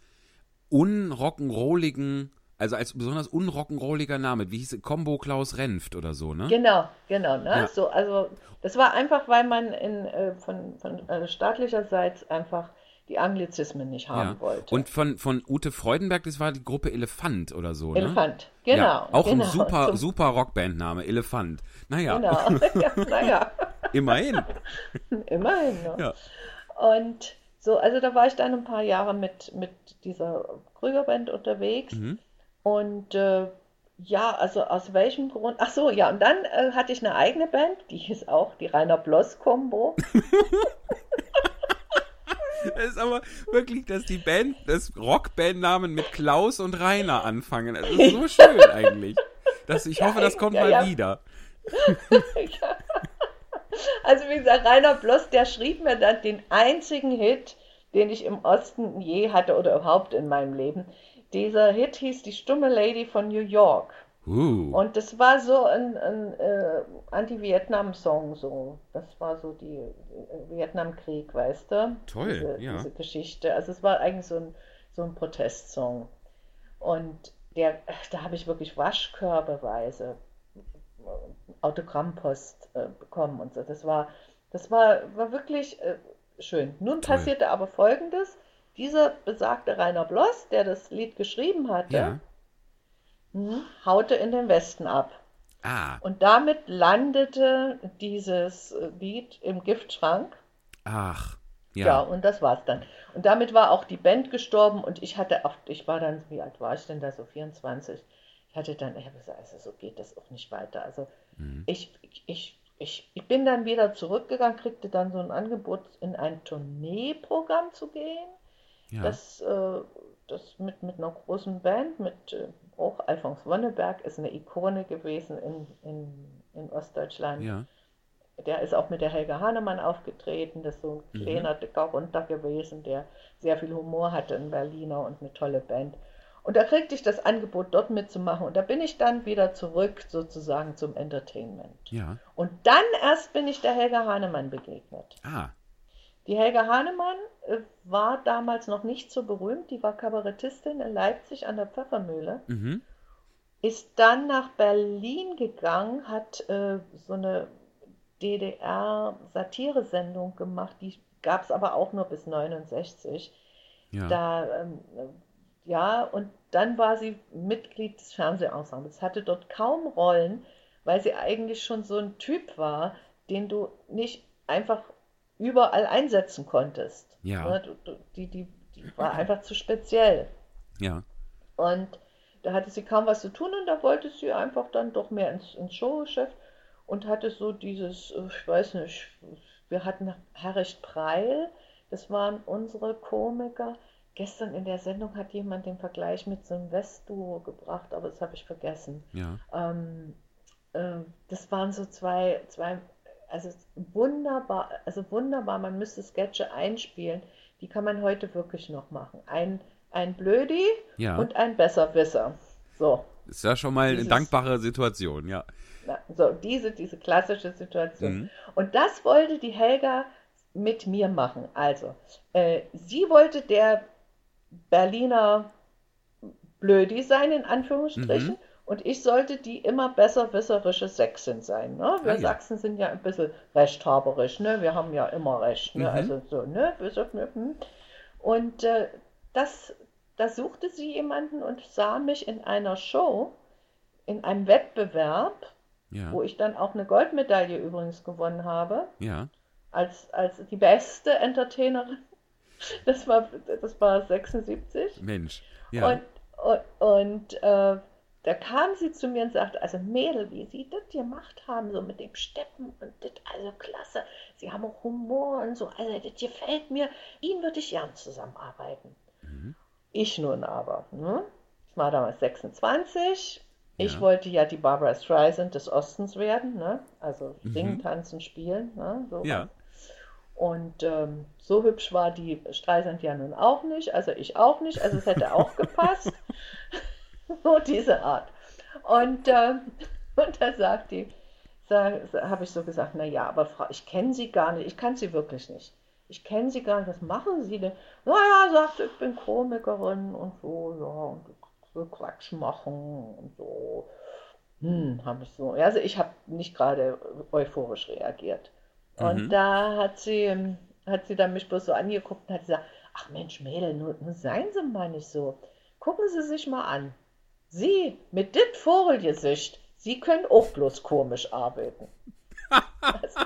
unrock'n'rolligen, also als besonders unrock'n'rolliger Name. Wie hieß es? Combo Klaus Renft oder so, ne? Genau, genau, ne? Ja. So, also das war einfach, weil man in, äh, von, von äh, staatlicherseits einfach die Anglizismen nicht haben ja. wollte. Und von, von Ute Freudenberg, das war die Gruppe Elefant oder so, ne? Elefant, genau. Ja, auch genau. ein super, super Rockbandname, Elefant. Naja. Genau, ja, naja. Immerhin. Immerhin, ne? Ja. Und so, also da war ich dann ein paar Jahre mit, mit dieser Krügerband unterwegs. Mhm. Und äh, ja, also aus welchem Grund? Ach so, ja, und dann äh, hatte ich eine eigene Band, die hieß auch die Rainer Bloss Combo. Das ist aber wirklich, dass die Band, das Rockbandnamen mit Klaus und Rainer anfangen. Das ist so schön eigentlich. Das, ich hoffe, das kommt ja, mal ja. wieder. Also wie gesagt, Rainer Bloss, der schrieb mir dann den einzigen Hit, den ich im Osten je hatte oder überhaupt in meinem Leben. Dieser Hit hieß Die stumme Lady von New York. Uh. Und das war so ein, ein äh, Anti-Vietnam-Song, so. Das war so die äh, Vietnamkrieg, weißt du? Toll, diese, ja. diese Geschichte. Also es war eigentlich so ein, so ein Protestsong. Und der, da habe ich wirklich waschkörbeweise Autogrammpost äh, bekommen und so. Das war, das war, war wirklich äh, schön. Nun Toll. passierte aber Folgendes. Dieser besagte Rainer Bloss, der das Lied geschrieben hatte, Ja. Mhm, haute in den Westen ab. Ah, Und damit landete dieses äh, Lied im Giftschrank. ach. Ja, Ja. und das war's dann. Und damit war auch die Band gestorben und ich hatte auch, ich war dann, wie alt war ich denn da, so 24? Ich hatte dann, ich habe gesagt, also so geht das auch nicht weiter. Also Mhm. ich, ich, ich, ich bin dann wieder zurückgegangen, kriegte dann so ein Angebot, in ein Tourneeprogramm zu gehen. Ja. Das, äh, das mit, mit einer großen Band, mit äh, auch Alfons Wonneberg, ist eine Ikone gewesen in, in, in Ostdeutschland. ja. Der ist auch mit der Helga Hahnemann aufgetreten, das ist so ein Mhm. kleiner, dicker Runter gewesen, der sehr viel Humor hatte, ein Berliner und eine tolle Band. Und da kriegte ich das Angebot, dort mitzumachen. Und da bin ich dann wieder zurück sozusagen zum Entertainment. Ja. Und dann erst bin ich der Helga Hahnemann begegnet. Ah, Die Helga Hahnemann äh, war damals noch nicht so berühmt, die war Kabarettistin in Leipzig an der Pfeffermühle, mhm. ist dann nach Berlin gegangen, hat äh, so eine DDR-Satiresendung gemacht, die gab es aber auch nur bis 69. Ja. Da, ähm, äh, ja, und dann war sie Mitglied des Fernsehensembles, hatte dort kaum Rollen, weil sie eigentlich schon so ein Typ war, den du nicht einfach überall einsetzen konntest. Ja. Ne, du, du, die, die, die war einfach zu speziell. Ja. Und da hatte sie kaum was zu tun und da wollte sie einfach dann doch mehr ins, ins Showgeschäft und hatte so dieses, äh, ich weiß nicht, wir hatten Herricht Preil, das waren unsere Komiker. Gestern in der Sendung hat jemand den Vergleich mit so einem Westduo gebracht, aber das habe ich vergessen. Ja. Ähm, äh, das waren so zwei, zwei, also wunderbar, also wunderbar, man müsste Sketche einspielen, die kann man heute wirklich noch machen. Ein, ein Blödi Ja. und ein Besserwisser. So, Ist ja schon mal eine Dieses- dankbare Situation, ja. na, so diese, diese klassische Situation. Mhm. Und das wollte die Helga mit mir machen. Also, äh, sie wollte der Berliner Blödi sein, in Anführungsstrichen, Mhm. Und ich sollte die immer besserwisserische Sächsin sein. Ne? Wir Ah, ja. Sachsen sind ja ein bisschen rechthaberisch, ne? wir haben ja immer Recht. Ne? Mhm. Also so, ne? Ne? hm. Und äh, das, da suchte sie jemanden und sah mich in einer Show, in einem Wettbewerb, Ja. wo ich dann auch eine Goldmedaille übrigens gewonnen habe, Ja. als, als die beste Entertainerin. Das war, das war 76. Mensch. Ja. Und, und, und äh, da kam sie zu mir und sagte, also Mädel, wie Sie das gemacht haben, so mit dem Steppen und das, also klasse. Sie haben auch Humor und so, also das gefällt mir. Ihnen würde ich gern zusammenarbeiten. Mhm. Ich nun aber. Ne? Ich war damals 26. Ich Ja. wollte ja die Barbara Streisand des Ostens werden, ne? also Mhm. singen, tanzen, spielen. Ne? So Ja. und ähm, so hübsch war die Streisand ja nun auch nicht, also ich auch nicht, also es hätte auch gepasst. so diese Art. Und, ähm, und da sagt die, habe ich so gesagt, na ja, aber Frau, ich kenne Sie gar nicht, ich kann Sie wirklich nicht. Ich kenne Sie gar nicht, was machen Sie denn? Naja, sagt sie, ich bin Komikerin und so, ja, und will Quatsch machen und so. Hm, habe ich so. Also ich habe nicht gerade euphorisch reagiert. Und Mhm. da hat sie, ähm, hat sie dann mich bloß so angeguckt und hat gesagt, ach Mensch, Mädel, nur, nur seien Sie mal nicht so. Gucken Sie sich mal an. Sie mit dit Vogelgesicht, Sie können auch bloß komisch arbeiten. Also,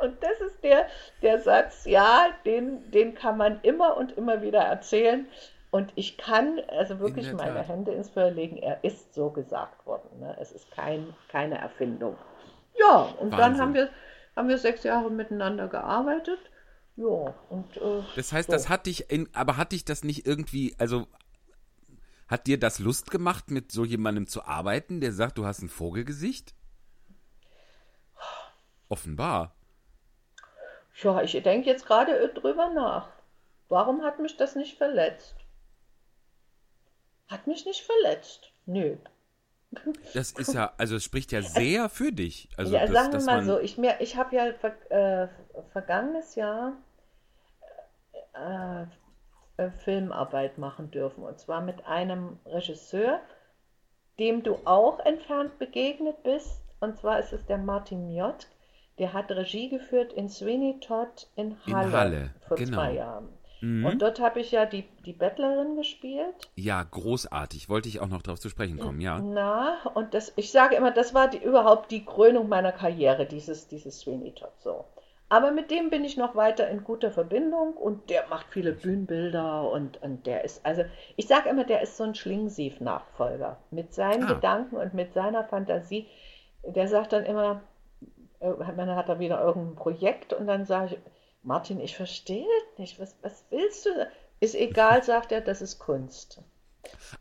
und das ist der, der Satz, ja, den, den kann man immer und immer wieder erzählen. Und ich kann also wirklich meine Tat. Hände ins Feuer legen, er ist so gesagt worden. Ne? Es ist kein, keine Erfindung. Ja, und dann Wahnsinn. haben wir, haben wir sechs Jahre miteinander gearbeitet. Ja, und äh, Das heißt, so. das hat dich, in, aber hat dich das nicht irgendwie, also hat dir das Lust gemacht, mit so jemandem zu arbeiten, der sagt, du hast ein Vogelgesicht? Offenbar. Ja, ich denke jetzt gerade drüber nach. Warum hat mich das nicht verletzt? Hat mich nicht verletzt. Nö. Das ist ja, also es spricht ja sehr für dich. Also ja, das, sagen wir mal so, ich, mir- ich habe ja ver, äh, vergangenes Jahr äh, äh, Filmarbeit machen dürfen. Und zwar mit einem Regisseur, dem du auch entfernt begegnet bist. Und zwar ist es der Martin Mjott. Der hat Regie geführt in Sweeney Todd in In Halle, Halle, vor genau. zwei Jahren. Mhm. Und dort habe ich ja die, die Bettlerin gespielt. Ja, großartig. Wollte ich auch noch darauf zu sprechen kommen, ja. Na, und das, ich sage immer, das war die, überhaupt die Krönung meiner Karriere, dieses, dieses Sweeney Todd so. Aber mit dem bin ich noch weiter in guter Verbindung und der macht viele Bühnenbilder und, und der ist, also ich sage immer, der ist so ein Schlingensief-Nachfolger. Mit seinen Ah. Gedanken und mit seiner Fantasie. Der sagt dann immer, äh, man hat da wieder irgendein Projekt und dann sage ich, Martin, ich verstehe das nicht. Was, was willst du? Ist egal, sagt er, das ist Kunst.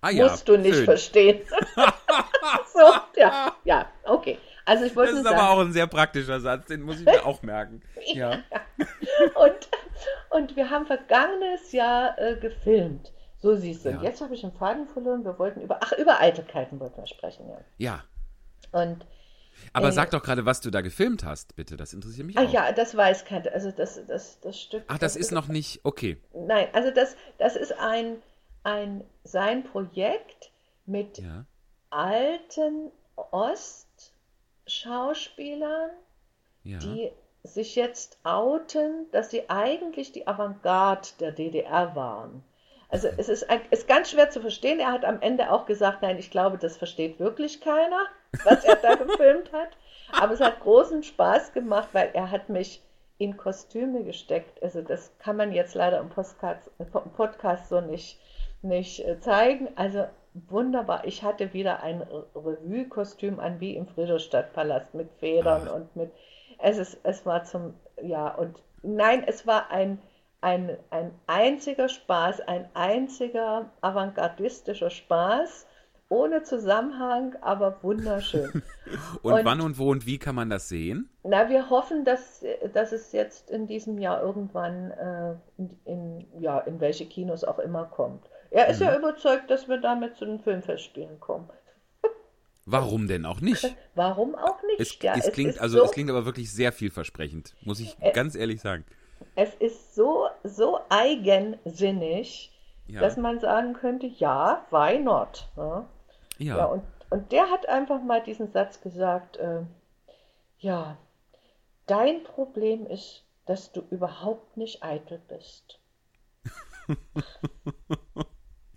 Ah ja, Musst du nicht schön. verstehen. so, ja, ja, okay. Also ich wollte Das ist nur aber sagen, auch ein sehr praktischer Satz, den muss ich mir auch merken. Ja. und, und wir haben vergangenes Jahr äh, gefilmt. So siehst du. Ja. Jetzt habe ich einen Faden verloren. Wir wollten über, ach, über Eitelkeiten wollten wir sprechen, ja. Ja. Und, Aber Äh, sag doch gerade, was du da gefilmt hast, bitte. Das interessiert mich ach auch. ja, das weiß keiner. Also das, das, das Stück. Ach, das ist noch nicht. Okay. Nein, also das, das ist ein, ein, sein Projekt mit Ja. alten Ostschauspielern, Ja. die sich jetzt outen, dass sie eigentlich die Avantgarde der DDR waren. Also es ist, ein, ist ganz schwer zu verstehen. Er hat am Ende auch gesagt, nein, ich glaube, das versteht wirklich keiner, was er da gefilmt hat. Aber es hat großen Spaß gemacht, weil er hat mich in Kostüme gesteckt. Also das kann man jetzt leider im Podcast, im Podcast so nicht, nicht äh, zeigen. Also wunderbar. Ich hatte wieder ein Re- Revue-Kostüm an wie im Friedrichstadtpalast mit Federn Ach. und mit. Es, ist, es war zum. Ja, und nein, es war ein, ein, ein einziger Spaß, ein einziger avantgardistischer Spaß. Ohne Zusammenhang, aber wunderschön. Und, und- wann und wo und wie kann man das sehen? Na, wir hoffen, dass, dass es jetzt in diesem Jahr irgendwann äh, in, in, ja, in welche Kinos auch immer kommt. Er ist Mhm. ja überzeugt, dass wir damit zu den Filmfestspielen kommen. Warum denn auch nicht? Warum auch nicht? Es, ja, es, klingt, ist also, so, es klingt aber wirklich sehr vielversprechend, muss ich Äh, ganz ehrlich sagen. es ist so, so eigensinnig, Ja. dass man sagen könnte, ja, why not? Ja, Ja. ja und, und der hat einfach mal diesen Satz gesagt, äh, ja, dein Problem ist, dass du überhaupt nicht eitel bist.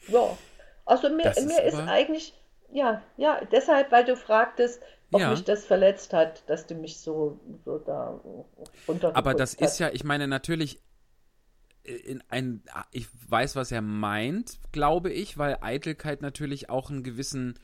Ja, also mir, Das ist mir ist aber- eigentlich, ja, ja, deshalb, weil du fragtest, ob Ja. mich das verletzt hat, dass du mich so, so da runtergeputzt Aber das ist hast. ja, ich meine, natürlich, äh, in ein, ich weiß, was er meint, glaube ich, weil Eitelkeit natürlich auch einen gewissen,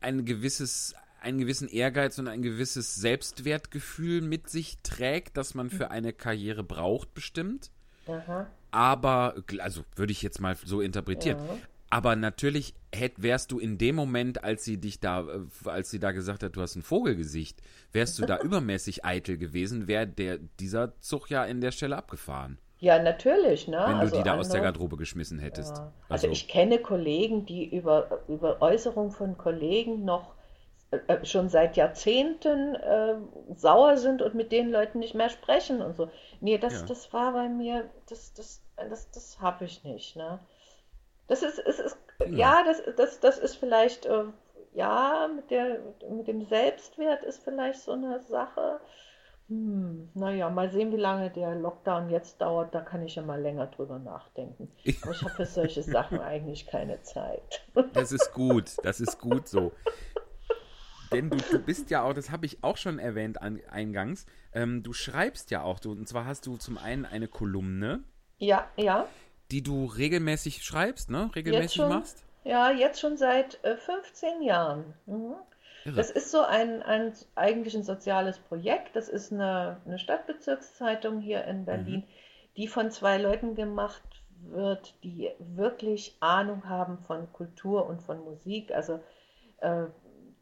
ein gewisses, einen gewissen Ehrgeiz und ein gewisses Selbstwertgefühl mit sich trägt, das man für eine Karriere braucht, bestimmt. Aha. Aber, also würde ich jetzt mal so interpretieren. Ja. Aber natürlich hätt, wärst du in dem Moment, als sie dich da, äh, als sie da gesagt hat, du hast ein Vogelgesicht, wärst du da übermäßig eitel gewesen, wäre der dieser Zug ja in der Stelle abgefahren, Ja, natürlich, ne? wenn du Also die da aus der andere- Garderobe geschmissen hättest. Ja. Also ich kenne Kollegen, die über, über Äußerungen von Kollegen noch äh, äh, schon seit Jahrzehnten äh, sauer sind und mit den Leuten nicht mehr sprechen und so. Nee, das, Ja. das war bei mir, das, das, das, das habe ich nicht, ne? Das ist, es ist, ja, das, das, das ist vielleicht, äh, ja, mit der, mit dem Selbstwert ist vielleicht so eine Sache. Hm, naja, mal sehen, wie lange der Lockdown jetzt dauert. Da kann ich ja mal länger drüber nachdenken. Aber ich habe für solche Sachen eigentlich keine Zeit. Das ist gut, das ist gut so. Denn du, du bist ja auch, das habe ich auch schon erwähnt an, eingangs, ähm, du schreibst ja auch, du, und zwar hast du zum einen eine Kolumne, Ja, ja, die du regelmäßig schreibst, ne? Regelmäßig schon, machst. ja, jetzt schon seit äh, 15 Jahren. Mhm. Das ist so ein, ein eigentlich ein soziales Projekt. Das ist eine, eine Stadtbezirkszeitung hier in Berlin, die von zwei Leuten gemacht wird, die wirklich Ahnung haben von Kultur und von Musik. Also äh,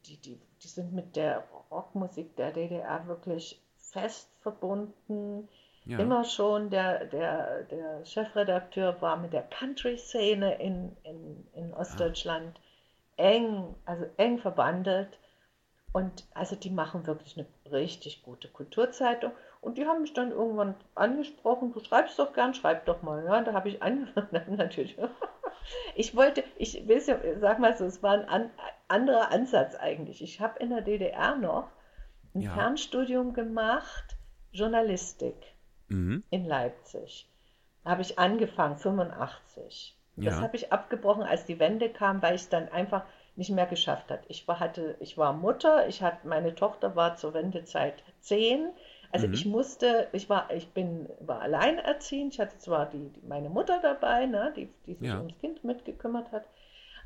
die, die, die sind mit der Rockmusik der DDR wirklich fest verbunden. Ja. Immer schon, der, der, der Chefredakteur war mit der Country-Szene in, in, in Ostdeutschland eng, also eng verbandelt. Und also die machen wirklich eine richtig gute Kulturzeitung. Und die haben mich dann irgendwann angesprochen, du schreibst doch gern, schreib doch mal. Ja, da habe ich angefangen, natürlich. Ich wollte, ich will sag mal so, es war ein an, anderer Ansatz eigentlich. Ich habe in der DDR noch ein Ja. Fernstudium gemacht, Journalistik Mhm. in Leipzig. Da habe ich angefangen, 85. Das Ja. habe ich abgebrochen, als die Wende kam, weil ich es dann einfach nicht mehr geschafft hat. Ich war, hatte, ich war Mutter, ich hatte, meine Tochter war zur Wendezeit zehn. Also Mhm. ich musste, ich war, ich bin, war alleinerziehend. Ich hatte zwar die, die, meine Mutter dabei, ne, die, die sich Ja. ums Kind mitgekümmert hat,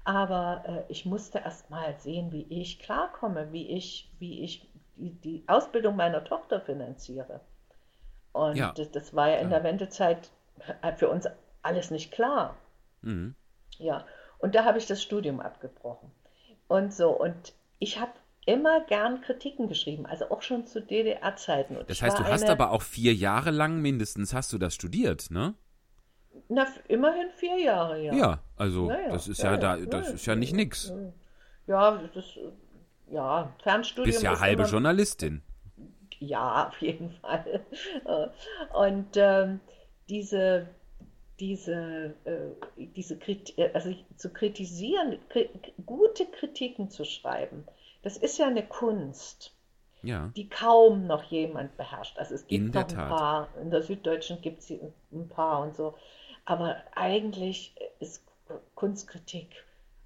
aber äh, ich musste erst mal sehen, wie ich klarkomme, wie ich, wie ich die, die Ausbildung meiner Tochter finanziere. Und Ja, das, das war ja in der Wendezeit für uns alles nicht klar. Mhm. Ja, und da habe ich das Studium abgebrochen. Und so, und ich habe immer gern Kritiken geschrieben, also auch schon zu DDR-Zeiten. Und Das heißt, du hast eine, aber auch vier Jahre lang mindestens hast du das studiert, ne? na, immerhin vier Jahre, ja. Ja, also Ja, das ist ja, ja, da, das ist ja nicht nix. Ja, das, ja, Fernstudium Bist ja halbe immer, Journalistin. Ja, auf jeden Fall. Und ähm, diese, diese, äh, diese Krit äh, also zu kritisieren, kri gute Kritiken zu schreiben, das ist ja eine Kunst, Ja. die kaum noch jemand beherrscht. Also es gibt In der noch ein Tat. paar, in der Süddeutschen gibt es ein paar und so, aber eigentlich ist Kunstkritik,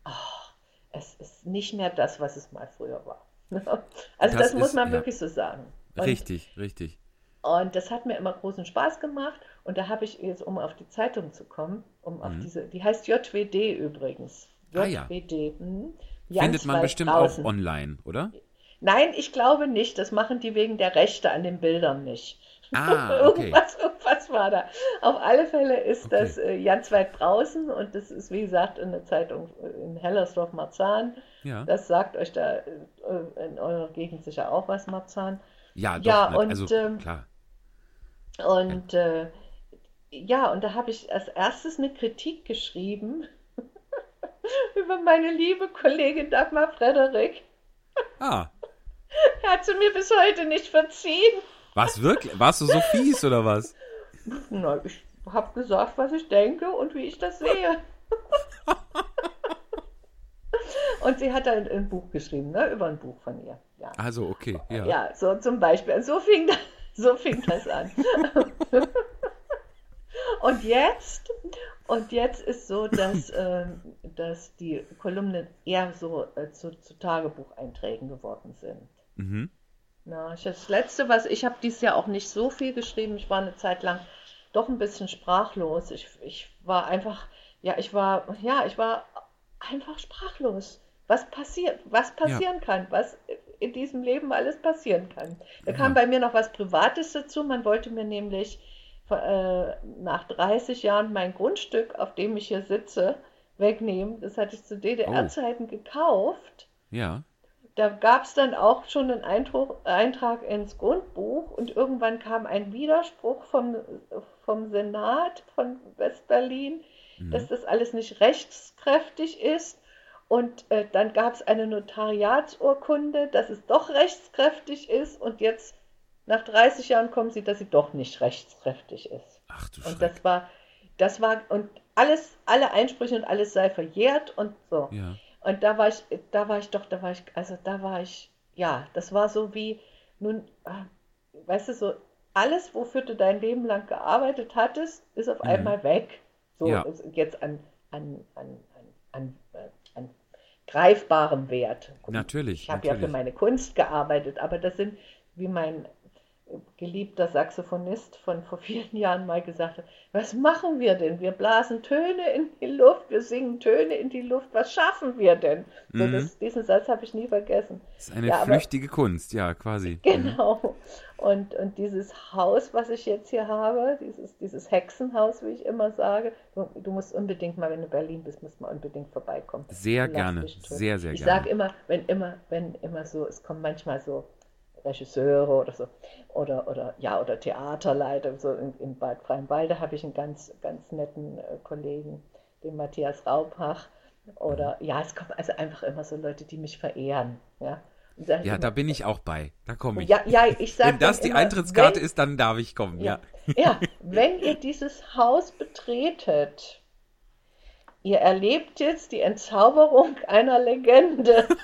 ach, es ist nicht mehr das, was es mal früher war. Also Das das, muss ist- man ja. wirklich so sagen. Und, Richtig, richtig. und das hat mir immer großen Spaß gemacht. Und da habe ich jetzt, um auf die Zeitung zu kommen, um auf diese, die heißt JWD übrigens. Mhm. Ah, ja. JWD. hm, Findet man bestimmt draußen. auch online, oder? Nein, ich glaube nicht. Das machen die wegen der Rechte an den Bildern nicht. Ah, okay. irgendwas, irgendwas war da. Auf alle Fälle ist Okay. das äh, Janswald draußen und das ist, wie gesagt, in der Zeitung äh, in Hellersdorf-Marzahn. Ja. Das sagt euch da äh, in eurer Gegend sicher auch was, Marzahn. Ja, doch, Ja, nat- und, also ähm, klar. Und äh, ja, und da habe ich als erstes eine Kritik geschrieben über meine liebe Kollegin Dagmar Frederik. Ah, Er hat sie mir bis heute nicht verziehen. was wirklich? Warst du so fies oder was? Na, ich habe gesagt, was ich denke und wie ich das sehe. und sie hat dann ein Buch geschrieben, ne, über ein Buch von ihr. Ja, Also, okay, ja. ja so zum Beispiel. So fing das, so fing das an. Und jetzt, und jetzt ist so, dass, ähm, dass die Kolumnen eher so äh, zu, zu Tagebucheinträgen geworden sind. Mhm. Na, ich, das Letzte, was ich habe dieses Jahr auch nicht so viel geschrieben. Ich war eine Zeit lang doch ein bisschen sprachlos. Ich, ich war einfach, ja, ich war, ja, ich war einfach sprachlos. Was passiert, was passieren kann, was in diesem Leben alles passieren kann. Da kam bei mir noch was Privates dazu. Man wollte mir nämlich äh, nach 30 Jahren mein Grundstück, auf dem ich hier sitze, wegnehmen. Das hatte ich zu DDR-Zeiten gekauft. Ja. Da gab es dann auch schon einen Eintrag, Eintrag ins Grundbuch und irgendwann kam ein Widerspruch vom, vom Senat von Westberlin, dass das alles nicht rechtskräftig ist. Und äh, dann gab es eine Notariatsurkunde, dass es doch rechtskräftig ist. Und jetzt, nach 30 Jahren, kommen sie, dass sie doch nicht rechtskräftig ist. Ach du Und Schreck. das war, das war, und alles, alle Einsprüche und alles sei verjährt und so. Ja. Und da war ich, da war ich doch, da war ich, also da war ich, ja, das war so wie, nun, ah, weißt du, so alles, wofür du dein Leben lang gearbeitet hattest, ist auf einmal weg. So Ja. jetzt an, an, an, an, an, äh, an greifbarem Wert. Natürlich, Ich habe ja für meine Kunst gearbeitet, aber das sind, wie mein geliebter Saxophonist von vor vielen Jahren mal gesagt hat, was machen wir denn? Wir blasen Töne in die Luft, wir singen Töne in die Luft, was schaffen wir denn? So, Mhm. das, diesen Satz habe ich nie vergessen. Das ist eine Ja, aber- flüchtige Kunst, ja, quasi. Genau. Und, und dieses Haus, was ich jetzt hier habe, dieses, dieses Hexenhaus, wie ich immer sage, du, du musst unbedingt mal, wenn du in Berlin bist, musst mal unbedingt vorbeikommen. Sehr gerne, sehr, sehr ich gerne. sage immer, wenn immer, wenn immer so, es kommen manchmal so Regisseure oder so, oder, oder ja, oder Theaterleiter, so in, in Bad Freienwalde habe ich einen ganz, ganz netten äh, Kollegen, den Matthias Raubach, Oder ja, es kommen also einfach immer so Leute, die mich verehren. Ja, sag Ja, immer, da bin ich auch bei. Da komme ich. ja, ja, ich sage Wenn das die Eintrittskarte ist, dann darf ich kommen, ja. Ja, wenn ihr dieses Haus betretet, ihr erlebt jetzt die Entzauberung einer Legende.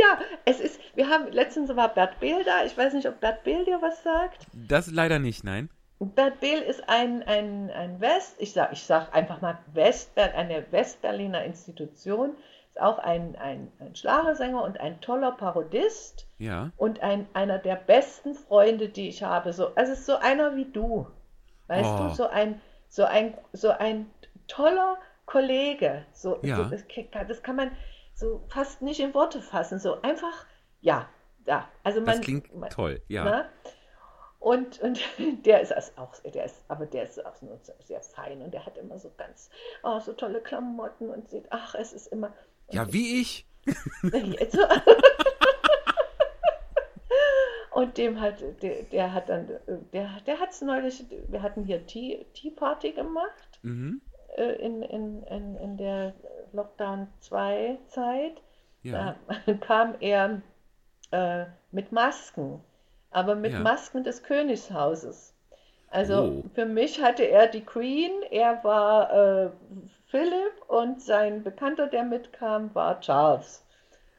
Ja, es ist, wir haben, letztens war Bert Behl da, ich weiß nicht, ob Bert Behl dir was sagt. Das leider nicht, nein. Bert Behl ist ein, ein, ein West, ich sag, ich sag einfach mal West, eine Westberliner Institution, ist auch ein, ein, ein Schlagersänger und ein toller Parodist Ja. und ein, einer der besten Freunde, die ich habe. So, also es ist so einer wie du. Weißt Oh. du, so ein, so ein, so ein toller Kollege. So, Ja. so, das, das kann man so fast nicht in Worte fassen. So einfach, ja, ja. Also man, Das klingt man, toll, ja. Ne? Und, und der ist also auch, der ist, aber der ist auch nur sehr, fein und der hat immer so ganz, oh, so tolle Klamotten und sieht, ach, es ist immer. Ja, wie ich. Und dem hat, der, der hat dann, der, der hat es neulich, wir hatten hier Tea, Tea Party gemacht Mhm. Äh, in, in, in, in der Lockdown 2 Zeit. Ja. Da kam er äh, mit Masken, aber mit Ja. Masken des Königshauses. Also Oh. für mich hatte er die Queen, er war äh, Philipp und sein Bekannter, der mitkam, war Charles.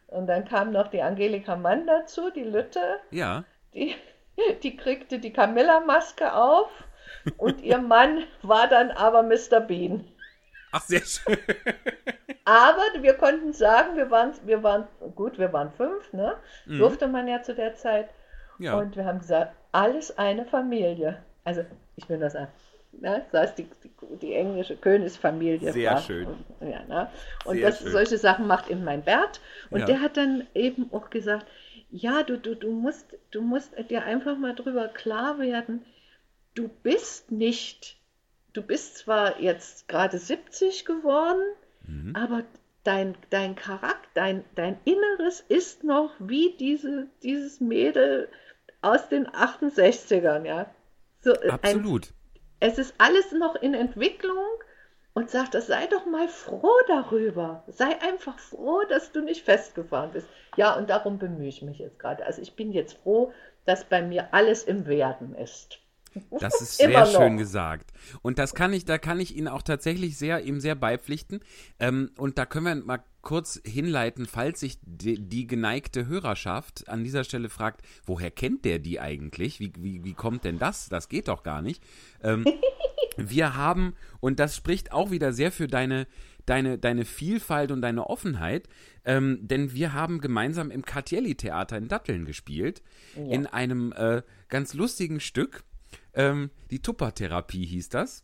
Und dann kam noch die Angelika Mann dazu, die Lütte, Ja. die, die kriegte die Camilla-Maske auf und ihr Mann war dann aber Mr. Bean. Ach, sehr schön. Aber wir konnten sagen, wir waren, wir waren, gut, wir waren fünf, ne? Durfte man ja zu der Zeit. Mhm. Ja. Und wir haben gesagt, alles eine Familie. Also, ich will das sagen. Ne? Das heißt, die, die, die englische Königsfamilie. Sehr war- schön. Ja, ne? Und das, schön. solche Sachen macht eben mein Bert. Und Ja. der hat dann eben auch gesagt, ja, du, du, du, musst, du musst dir einfach mal drüber klar werden, du bist nicht, du bist zwar jetzt gerade 70 geworden, Mhm. aber dein, dein Charakter, dein, dein Inneres ist noch wie diese, dieses Mädel aus den 68ern, ja. So, äh, ein, Absolut. es ist alles noch in Entwicklung und sagt, das sei doch mal froh darüber. Sei einfach froh, dass du nicht festgefahren bist. Ja, und darum bemühe ich mich jetzt gerade. Also ich bin jetzt froh, dass bei mir alles im Werden ist. Das ist sehr schön gesagt. Und das kann ich, da kann ich Ihnen auch tatsächlich sehr, ihm sehr beipflichten. Ähm, und da können wir mal kurz hinleiten, falls sich die, die geneigte Hörerschaft an dieser Stelle fragt, woher kennt der die eigentlich? Wie, wie, wie kommt denn das? Das geht doch gar nicht. Ähm, wir haben, und das spricht auch wieder sehr für deine, deine, deine Vielfalt und deine Offenheit, ähm, denn wir haben gemeinsam im Cartielli-Theater in Datteln gespielt, in einem äh, ganz lustigen Stück. Ähm, die Tupper-Therapie hieß das.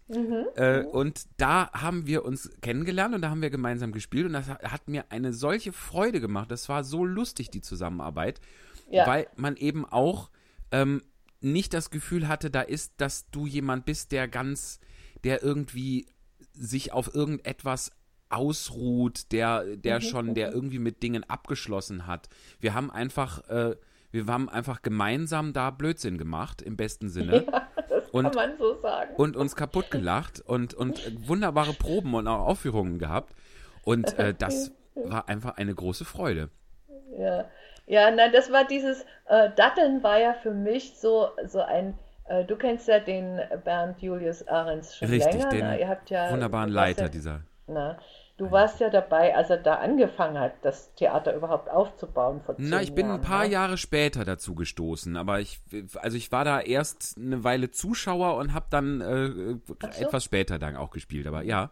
Äh, und da haben wir uns kennengelernt und da haben wir gemeinsam gespielt und das hat, mir eine solche Freude gemacht. Das war so lustig, die Zusammenarbeit, Ja. weil man eben auch ähm, nicht das Gefühl hatte, da ist, dass du jemand bist, der ganz, der irgendwie sich auf irgendetwas ausruht, der, der schon, der irgendwie mit Dingen abgeschlossen hat. Wir haben einfach, äh, wir haben einfach gemeinsam da Blödsinn gemacht, im besten Sinne. Das Und- kann man so sagen. und uns kaputt gelacht und, und wunderbare Proben und auch Aufführungen gehabt. Und äh, das war einfach eine große Freude. Ja, ja nein, das war dieses, äh, Datteln war ja für mich so, so ein, äh, du kennst ja den Bernd Julius Ahrens schon Richtig, länger, den ne? Ihr habt ja, wunderbaren Leiter ja, dieser. na, du warst ja dabei, als er da angefangen hat, das Theater überhaupt aufzubauen vor Na, ich bin ein Jahren, paar ne? Jahre später dazu gestoßen, aber ich, also ich war da erst eine Weile Zuschauer und habe dann äh, so. etwas später dann auch gespielt, aber ja.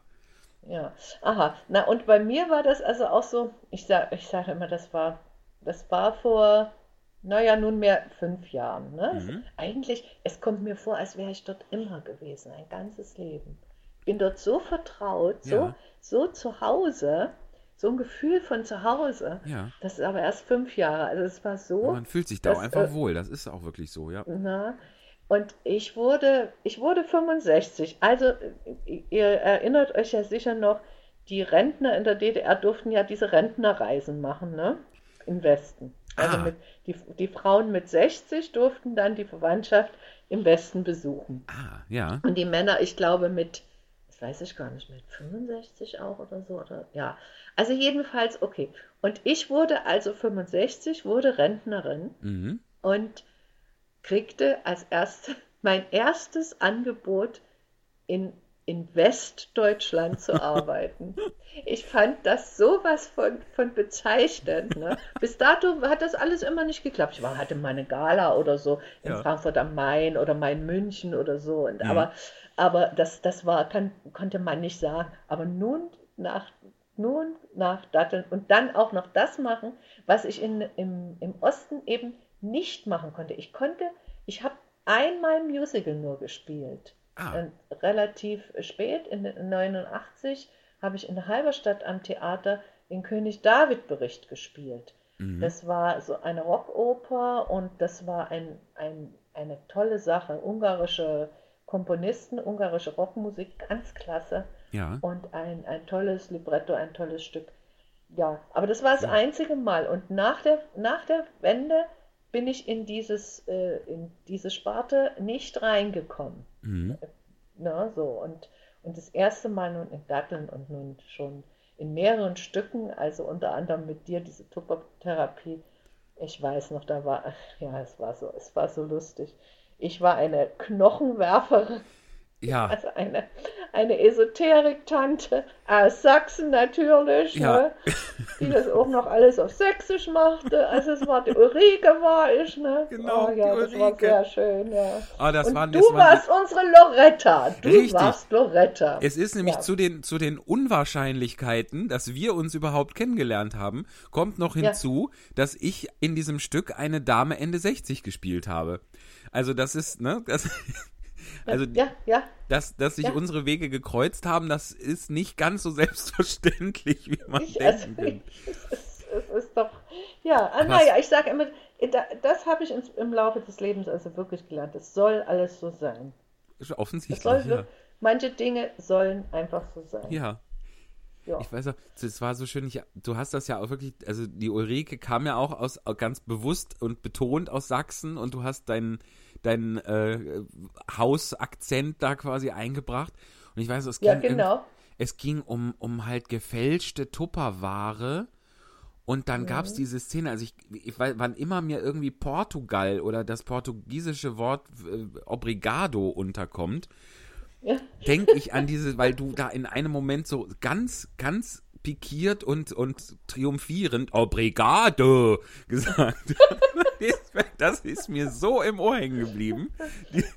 Ja, aha. Na, und bei mir war das also auch so, ich sag, ich sage immer, das war, das war vor, naja, nunmehr fünf Jahren. Ne? Mhm. eigentlich, es kommt mir vor, als wäre ich dort immer gewesen, ein ganzes Leben. Ich bin dort so vertraut, so, Ja. so zu Hause, so ein Gefühl von zu Hause. Ja. Das ist aber erst fünf Jahre. Also es war so. Man fühlt sich da das, auch einfach äh, wohl, das ist auch wirklich so, ja. Na, und ich wurde, ich wurde 65. Also, äh, ihr erinnert euch ja sicher noch, die Rentner in der DDR durften ja diese Rentnerreisen machen, ne? Im Westen. Also Ah. mit, die, die Frauen mit 60 durften dann die Verwandtschaft im Westen besuchen. Ah, ja. Und die Männer, ich glaube, mit, weiß ich gar nicht, mit 65 auch oder so. Oder, ja, also jedenfalls, okay. Und ich wurde also 65, wurde Rentnerin Mhm. und kriegte als erste mein erstes Angebot in, in Westdeutschland zu arbeiten. Ich fand das sowas von, von bezeichnend. Ne? Bis dato hat das alles immer nicht geklappt. Ich war, hatte meine Gala oder so in Ja. Frankfurt am Main oder mal in München oder so. Und, Mhm. Aber, aber das, das war, kann, konnte man nicht sagen. Aber nun nach, nun nach Datteln und dann auch noch das machen, was ich in, im, im Osten eben nicht machen konnte. Ich konnte, ich habe einmal Musical nur gespielt. Ah, relativ spät, in 89, habe ich in Halberstadt am Theater den König David Bericht gespielt. mhm. Das war so eine Rockoper und das war ein, ein, eine tolle Sache. Ungarische Komponisten, ungarische Rockmusik, ganz klasse. ja. Und ein, ein tolles Libretto, ein tolles Stück. Ja, aber das war das Ja. einzige Mal. Und nach der, nach der Wende bin ich in dieses, äh, in diese Sparte nicht reingekommen. Mhm. Na, so. Und, und das erste Mal nun in Datteln und nun schon in mehreren Stücken, also unter anderem mit dir diese Tuppertherapie. Ich weiß noch, da war, ja, es war so, es war so lustig. Ich war eine Knochenwerferin. Ja, Also eine, eine Esoterik-Tante aus Sachsen natürlich, Ja. ne? die das auch noch alles auf Sächsisch machte. Also es war die Ulrike war ich, ne? Genau, oh, ja, die das war sehr schön, ja. Ah, das Und waren- du das waren warst unsere Loretta. Du Richtig. warst Loretta. Es ist nämlich Ja. zu, den, zu den Unwahrscheinlichkeiten, dass wir uns überhaupt kennengelernt haben, kommt noch Ja. hinzu, dass ich in diesem Stück eine Dame Ende 60 gespielt habe. Also das ist, ne, das, also ja, ja. dass, dass sich Ja. unsere Wege gekreuzt haben, das ist nicht ganz so selbstverständlich, wie man Ich, also, denken will. es, ist, es ist doch, ja, ah, naja, ich sage immer, da- das habe ich ins, im Laufe des Lebens also wirklich gelernt. Es soll alles so sein. Offensichtlich, soll, ja. manche Dinge sollen einfach so sein. Ja. Ja. Ich weiß auch, es war so schön, ich, du hast das ja auch wirklich, also die Ulrike kam ja auch aus ganz bewusst und betont aus Sachsen und du hast deinen deinen äh, Hausakzent da quasi eingebracht. Und ich weiß, es ging, Ja, genau. es ging um, um halt gefälschte Tupperware. Und dann gab es Mhm. diese Szene, also ich, ich weiß, wann immer mir irgendwie Portugal oder das portugiesische Wort äh, Obrigado unterkommt, Ja. denke ich an diese, weil du da in einem Moment so ganz, ganz pikiert und, und triumphierend Obrigado gesagt. das ist mir so im Ohr hängen geblieben.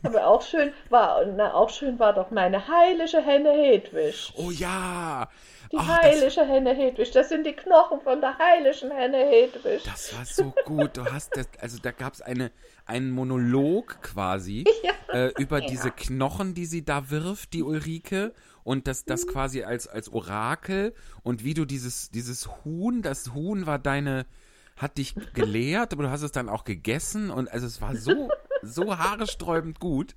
Aber auch schön war, na, auch schön war doch meine heilige Henne Hedwig. Oh ja. Die Ach, das, heilige Henne Hedwig. Das sind die Knochen von der heiligen Henne Hedwig. das war so gut. Du hast das, also da gab es eine, einen Monolog quasi Ja. äh, über diese Knochen, die sie da wirft, die Ulrike. Und das, das Mhm. quasi als, als Orakel und wie du dieses, dieses Huhn, das Huhn war deine, hat dich gelehrt, aber du hast es dann auch gegessen und also es war so, so haaresträubend gut.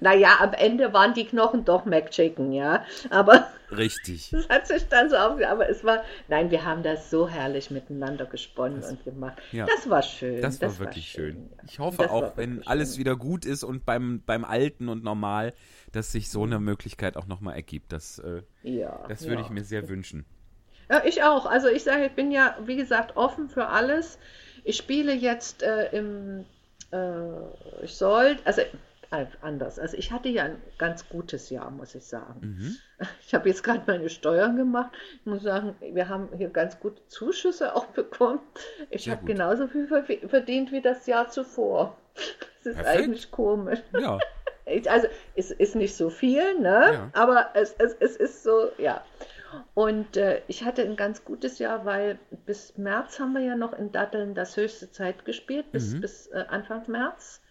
Naja, am Ende waren die Knochen doch McChicken, ja. Aber Richtig. es hat sich dann so auf. Aber es war. Nein, wir haben das so herrlich miteinander gesponnen und gemacht. ja. Das war schön. Das war wirklich schön. ja. Ich hoffe Das war auch, wenn alles schön. wieder gut ist und beim, beim Alten und normal, dass sich so eine Möglichkeit auch nochmal ergibt. Das, äh, Ja. das würde ja. ich mir sehr wünschen. Ja, ich auch. Also ich sage, ich bin ja, wie gesagt, offen für alles. Ich spiele jetzt äh, im, äh, ich soll, also anders. Also ich hatte ja ein ganz gutes Jahr, muss ich sagen. Mhm. Ich habe jetzt gerade meine Steuern gemacht. Ich muss sagen, wir haben hier ganz gute Zuschüsse auch bekommen. Ich habe genauso viel ver- verdient wie das Jahr zuvor. Das ist Perfekt. eigentlich komisch. Ja, Also es ist nicht so viel, ne? Ja. Aber es, es, es ist so, ja. Und äh, ich hatte ein ganz gutes Jahr, weil bis März haben wir ja noch in Datteln das höchste Zeit gespielt, bis, Mhm. bis äh, Anfang März.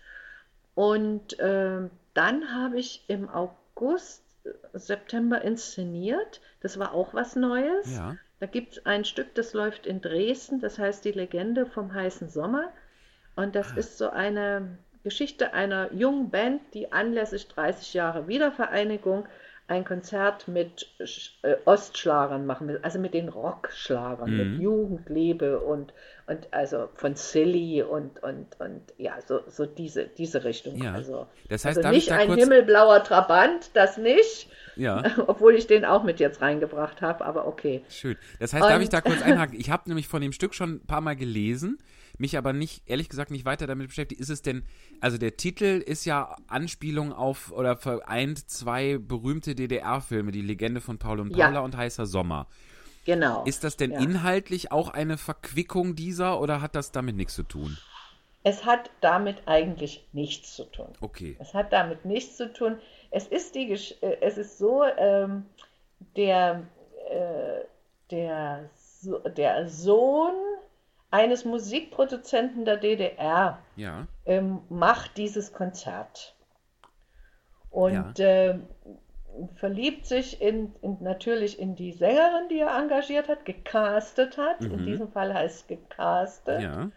Und ähm, dann habe ich im August, äh, September inszeniert. Das war auch was Neues. ja. Da gibt es ein Stück, das läuft in Dresden, das heißt Die Legende vom heißen Sommer. Und das Ah. ist so eine Geschichte einer jungen Band, die anlässlich 30 Jahre Wiedervereinigung ein Konzert mit äh, Ostschlagern machen will, also mit den Rockschlagern, Mhm. mit Jugendliebe und, und also von Silly und, und, und ja, so, so diese, diese Richtung. Ja. Also, Das heißt, also darf ich nicht ein kurz- himmelblauer Trabant, das nicht, Ja. obwohl ich den auch mit jetzt reingebracht habe, aber okay. Schön. Das heißt, darf Und- ich da kurz einhaken? Ich habe nämlich von dem Stück schon ein paar Mal gelesen, mich aber nicht, ehrlich gesagt, nicht weiter damit beschäftigt. Ist es denn, also der Titel ist ja Anspielung auf oder vereint zwei berühmte DDR-Filme, die Legende von Paul und Ja. Paula und Heißer Sommer. Genau. Ist das denn Ja. inhaltlich auch eine Verquickung dieser oder hat das damit nichts zu tun? Es hat damit eigentlich nichts zu tun. Okay. Es hat damit nichts zu tun. Es ist, die, Gesch- äh, es ist so, ähm, der, äh, der, so der Sohn eines Musikproduzenten der DDR Ja. ähm, macht dieses Konzert. Und ähm, verliebt sich in, in, natürlich in die Sängerin, die er engagiert hat, gecastet hat. In Mhm. diesem Fall heißt es gecastet. Ja.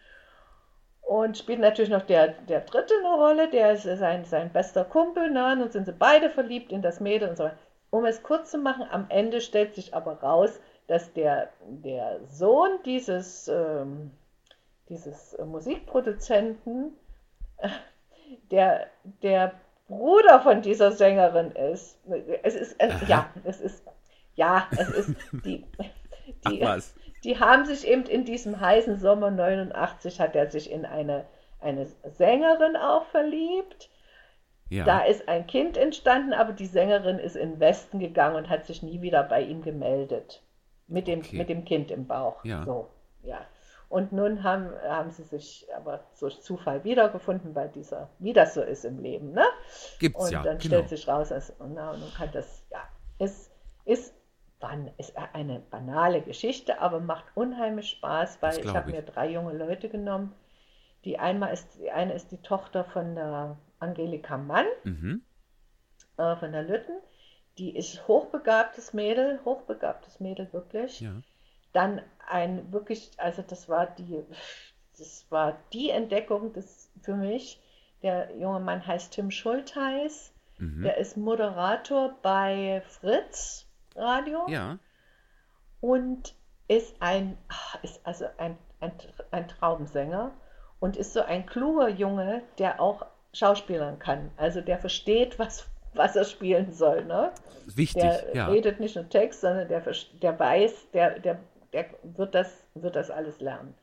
Und spielt natürlich noch der, der Dritte eine Rolle, der ist sein, sein bester Kumpel. Ne? Nun sind sie beide verliebt in das Mädel und so weiter. Um es kurz zu machen, am Ende stellt sich aber raus, dass der, der Sohn dieses, ähm, dieses Musikproduzenten äh, der, der Bruder von dieser Sängerin ist. Es ist, äh, ja, es ist, ja, es ist die, Ach die, was. die haben sich eben in diesem heißen Sommer 89 hat er sich in eine, eine Sängerin auch verliebt. Ja. Da ist ein Kind entstanden, aber die Sängerin ist in den Westen gegangen und hat sich nie wieder bei ihm gemeldet. Mit dem, Okay. mit dem Kind im Bauch. Ja. So, ja. Und nun haben, haben sie sich aber durch Zufall wiedergefunden bei dieser, wie das so ist im Leben, ne? Gibt's Und ja. dann Genau. stellt sich raus, dass, na, und nun kann das, ja, es ist, ist eine banale Geschichte, aber macht unheimlich Spaß, weil ich habe mir drei junge Leute genommen. Die einmal ist, die eine ist die Tochter von der Angelika Mann, Mhm. äh, von der Lütten. Die ist hochbegabtes Mädel, hochbegabtes Mädel wirklich. Ja. Dann ein wirklich, also das war die, das war die Entdeckung des, für mich. Der junge Mann heißt Tim Schultheiß. Mhm. Der ist Moderator bei Fritz Radio Ja. und ist ein, ist also ein, ein, ein Traumsänger und ist so ein kluger Junge, der auch Schauspielern kann. Also der versteht, was, was er spielen soll. Ne? Wichtig. Der ja. redet nicht nur Text, sondern der, der weiß, der, der, der wird, das, wird das alles lernen.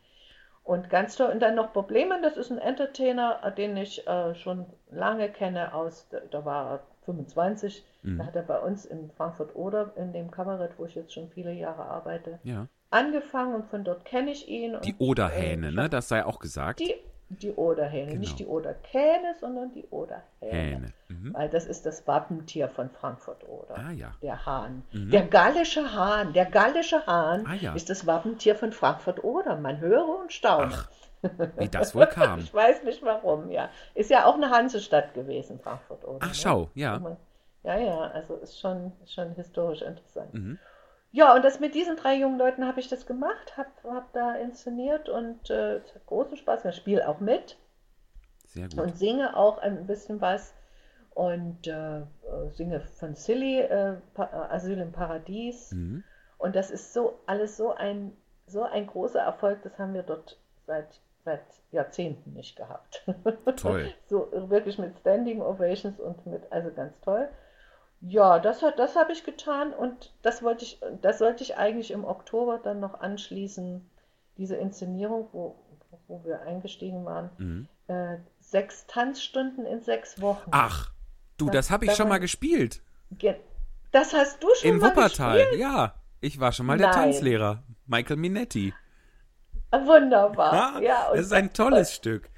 Und ganz toll. Und dann noch Probleme, das ist ein Entertainer, den ich äh, schon lange kenne aus, da war er 25, Mhm. da hat er bei uns in Frankfurt oder in dem Kabarett, wo ich jetzt schon viele Jahre arbeite, ja. angefangen und von dort kenne ich ihn. Die Oderhähne, äh, ich ne? Das sei auch gesagt. Die, die Oderhähne, Genau. nicht die Oderkähne, sondern die Oderhähne. Hähne. Mhm. Weil das ist das Wappentier von Frankfurt Oder. Ah ja. Der Hahn. Mhm. Der gallische Hahn. Der gallische Hahn Ah, ja. ist das Wappentier von Frankfurt Oder. Man höre und staune. Ach, wie das wohl kam. Ich weiß nicht warum, ja. Ist ja auch eine Hansestadt gewesen, Frankfurt Oder. Ach, schau, ja. Ja, ja, also ist schon, ist schon historisch interessant. Mhm. Ja, und das mit diesen drei jungen Leuten habe ich das gemacht, habe hab da inszeniert und äh, es hat großen Spaß gemacht. Spiele auch mit Sehr gut. und singe auch ein bisschen was und äh, singe von Silly, äh, äh, Asyl im Paradies. Mhm. Und das ist so alles so ein, so ein großer Erfolg, das haben wir dort seit, seit Jahrzehnten nicht gehabt. Toll. so äh, wirklich mit Standing Ovations und mit, also ganz toll. Ja, das hat, das habe ich getan und das wollte ich, das sollte ich eigentlich im Oktober dann noch anschließen, diese Inszenierung, wo, wo wir eingestiegen waren. Mhm. Äh, sechs Tanzstunden in sechs Wochen. Ach, du, Das- das habe ich schon mal gespielt. Ge- Das hast du schon In mal Wuppertal. gespielt? Ja. Ich war schon mal der Nein. Tanzlehrer. Michael Minetti. Wunderbar. Ja, und das ist ein tolles Stück.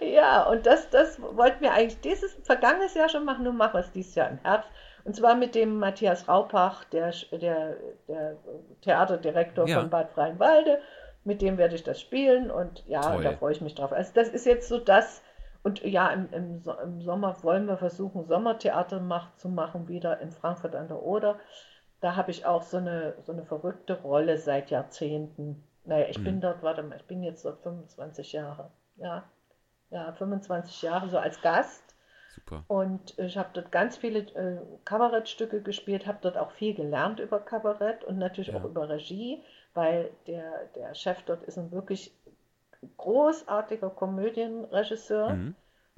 Ja, und das, das wollten wir eigentlich dieses vergangenes Jahr schon machen, nun machen wir es dieses Jahr im Herbst. Und zwar mit dem Matthias Raupach, der, der, der Theaterdirektor Ja. von Bad Freienwalde. Mit dem werde ich das spielen und ja, Toll. da freue ich mich drauf. Also das ist jetzt so das, und ja, im, im, im Sommer wollen wir versuchen, Sommertheater mach, zu machen, wieder in Frankfurt an der Oder. Da habe ich auch so eine, so eine verrückte Rolle seit Jahrzehnten. Naja, ich bin dort, warte mal, ich bin jetzt dort 25 Jahre. Ja, ja, 25 Jahre so als Gast. super. Und ich habe dort ganz viele äh, Kabarettstücke gespielt, habe dort auch viel gelernt über Kabarett und natürlich Ja. auch über Regie, weil der, der Chef dort ist ein wirklich großartiger Komödienregisseur. Mhm.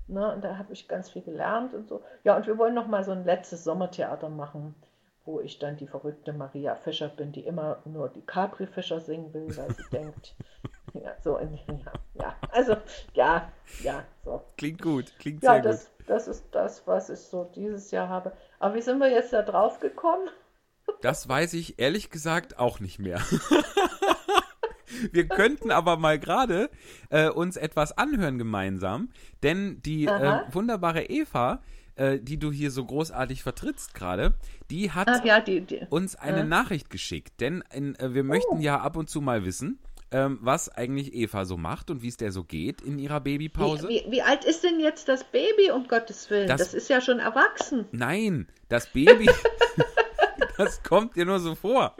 Ne, und da habe ich ganz viel gelernt und so. Ja, und wir wollen noch mal so ein letztes Sommertheater machen, wo ich dann die verrückte Maria Fischer bin, die immer nur die Capri Fischer singen will, weil sie denkt, ja, so in, ja, ja, also, ja, ja, so. Klingt gut, klingt Ja, sehr das, das ist das, was ich so dieses Jahr habe. Aber wie sind wir jetzt da drauf gekommen? gut. Das weiß ich ehrlich gesagt auch nicht mehr. Wir könnten aber mal gerade äh, uns etwas anhören gemeinsam, denn die äh, wunderbare Eva, äh, die du hier so großartig vertrittst gerade, die hat Ach ja, die, die. uns eine Ja. Nachricht geschickt, denn in, äh, wir möchten ja ab und zu mal wissen, ähm, was eigentlich Eva so macht und wie es der so geht in ihrer Babypause. Wie, wie, wie alt ist denn jetzt das Baby, um Gottes Willen? Das- Das, ist ja schon erwachsen. Nein, das Baby, das kommt dir nur so vor.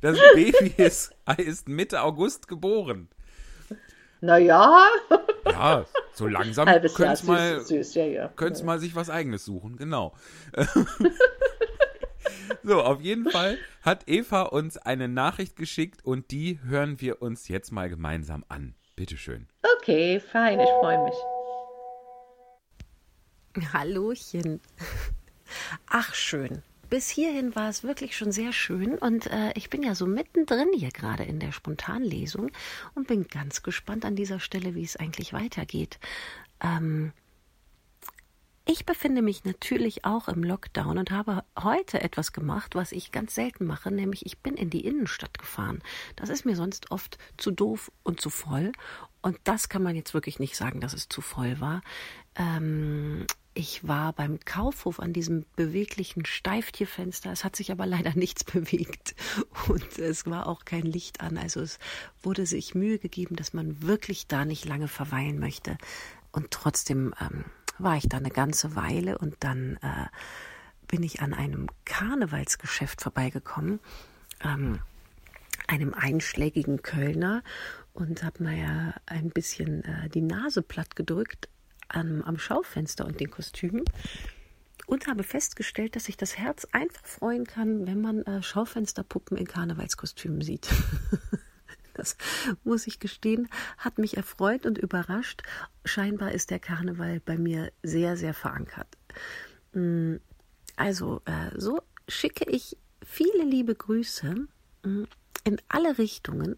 Das Baby ist, ist Mitte August geboren. Naja, Ja, so langsam könnte mal, süß, ja, ja. könnt's mal sich was eigenes suchen, genau. so, auf jeden Fall hat Eva uns eine Nachricht geschickt und die hören wir uns jetzt mal gemeinsam an. Bitteschön. Okay, fein, ich freue mich. Hallochen. Ach, schön. Bis hierhin war es wirklich schon sehr schön und äh, ich bin ja so mittendrin hier gerade in der Spontanlesung und bin ganz gespannt an dieser Stelle, wie es eigentlich weitergeht. Ähm, ich befinde mich natürlich auch im Lockdown und habe heute etwas gemacht, was ich ganz selten mache, nämlich ich bin in die Innenstadt gefahren. Das ist mir sonst oft zu doof und zu voll. Und das kann man jetzt wirklich nicht sagen, dass es zu voll war. Ähm, ich war beim Kaufhof an diesem beweglichen Steiftierfenster. Es hat sich aber leider nichts bewegt und es war auch kein Licht an. Also es wurde sich Mühe gegeben, dass man wirklich da nicht lange verweilen möchte. Und trotzdem ähm, war ich da eine ganze Weile und dann äh, bin ich an einem Karnevalsgeschäft vorbeigekommen. Ähm, einem einschlägigen Kölner und habe ja ein bisschen äh, die Nase platt gedrückt am, am Schaufenster und den Kostümen und habe festgestellt, dass sich das Herz einfach freuen kann, wenn man äh, Schaufensterpuppen in Karnevalskostümen sieht. Das muss ich gestehen, hat mich erfreut und überrascht. Scheinbar ist der Karneval bei mir sehr, sehr verankert. Mm, Also, äh, so schicke ich viele liebe Grüße mm, in alle Richtungen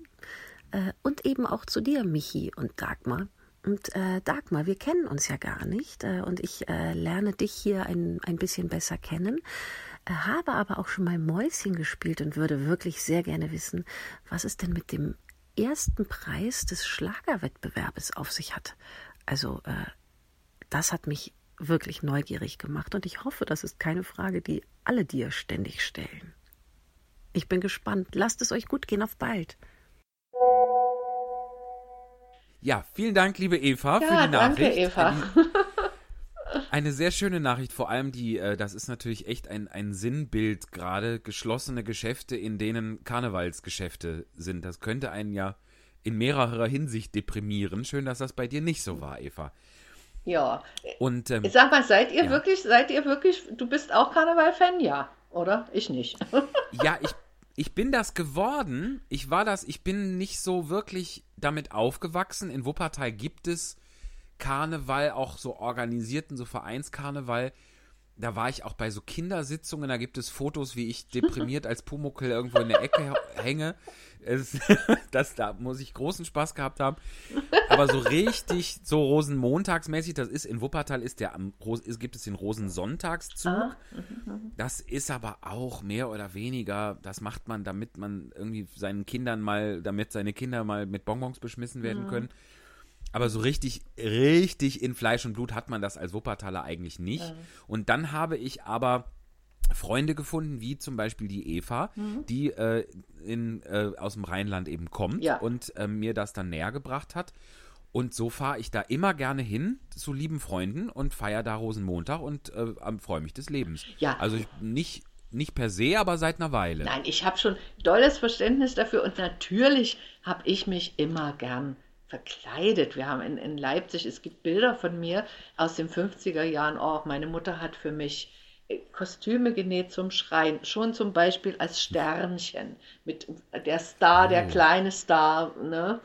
äh, und eben auch zu dir, Michi und Dagmar. Und äh, Dagmar, wir kennen uns ja gar nicht äh, und ich äh, lerne dich hier ein, ein bisschen besser kennen, äh, habe aber auch schon mal Mäuschen gespielt und würde wirklich sehr gerne wissen, was es denn mit dem ersten Preis des Schlagerwettbewerbes auf sich hat. Also äh, das hat mich wirklich neugierig gemacht und ich hoffe, das ist keine Frage, die alle dir ständig stellen. Ich bin gespannt. Lasst es euch gut gehen. Auf bald. Ja, vielen Dank, liebe Eva, für Ja, die danke, Nachricht. Eva. Eine sehr schöne Nachricht, vor allem die, äh, das ist natürlich echt ein, ein Sinnbild gerade, geschlossene Geschäfte, in denen Karnevalsgeschäfte sind. Das könnte einen ja in mehrerer Hinsicht deprimieren. Schön, dass das bei dir nicht so war, Eva. Ja, Und ähm, sag mal, seid ihr Ja. wirklich, seid ihr wirklich, du bist auch Karneval-Fan? Ja, oder? Ich nicht. ja, ich, ich bin das geworden. Ich war das, ich bin nicht so wirklich damit aufgewachsen. In Wuppertal gibt es Karneval, auch so organisierten, so Vereinskarneval. Da war ich auch bei so Kindersitzungen, da gibt es Fotos, wie ich deprimiert als Pumuckel irgendwo in der Ecke hänge. Es, das, da muss ich großen Spaß gehabt haben. Aber so richtig, so Rosenmontagsmäßig, das ist in Wuppertal ist der ist, gibt es den Rosensonntagszug. Ah, Das ist aber auch mehr oder weniger, das macht man, damit man irgendwie seinen Kindern mal, damit seine Kinder mal mit Bonbons beschmissen werden können. Aber so richtig, richtig in Fleisch und Blut hat man das als Wuppertaler eigentlich nicht. Und dann habe ich aber Freunde gefunden, wie zum Beispiel die Eva, die äh, in, äh, aus dem Rheinland eben kommt Ja. und äh, mir das dann näher gebracht hat. Und so fahre ich da immer gerne hin zu lieben Freunden und feiere da Rosenmontag und äh, freue mich des Lebens. Ja. Also ich, nicht, nicht per se, aber seit einer Weile. Nein, ich habe schon dolles Verständnis dafür und natürlich habe ich mich immer gern verkleidet. Wir haben in, in Leipzig, es gibt Bilder von mir aus den 50er Jahren. Oh, meine Mutter hat für mich Kostüme genäht zum Schreien, schon zum Beispiel als Sternchen. Mit der Star, der oh. kleine Star, ne,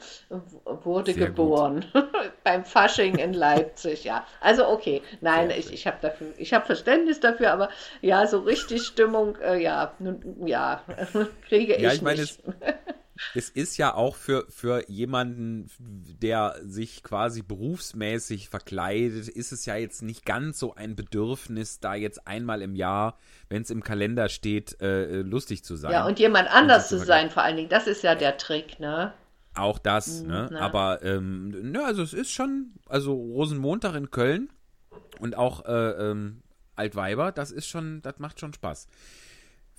wurde Sehr geboren beim Fasching in Leipzig. Ja, also okay, nein, Sehr ich, ich habe dafür, ich habe Verständnis dafür, aber ja, so richtig Stimmung, äh, ja, nun, ja, kriege ja, ich, ich meine, nicht. Es, es ist ja auch für, für jemanden, der sich quasi berufsmäßig verkleidet, ist es ja jetzt nicht ganz so ein Bedürfnis, da jetzt einmal im Jahr, wenn es im Kalender steht, äh, lustig zu sein. Ja, und jemand anders und zu sein, vor allen Dingen. Das ist ja der Trick, ne? Auch das, mhm, ne? Na. Aber, ähm, ne, also es ist schon, also Rosenmontag in Köln und auch äh, ähm, Altweiber, das ist schon, das macht schon Spaß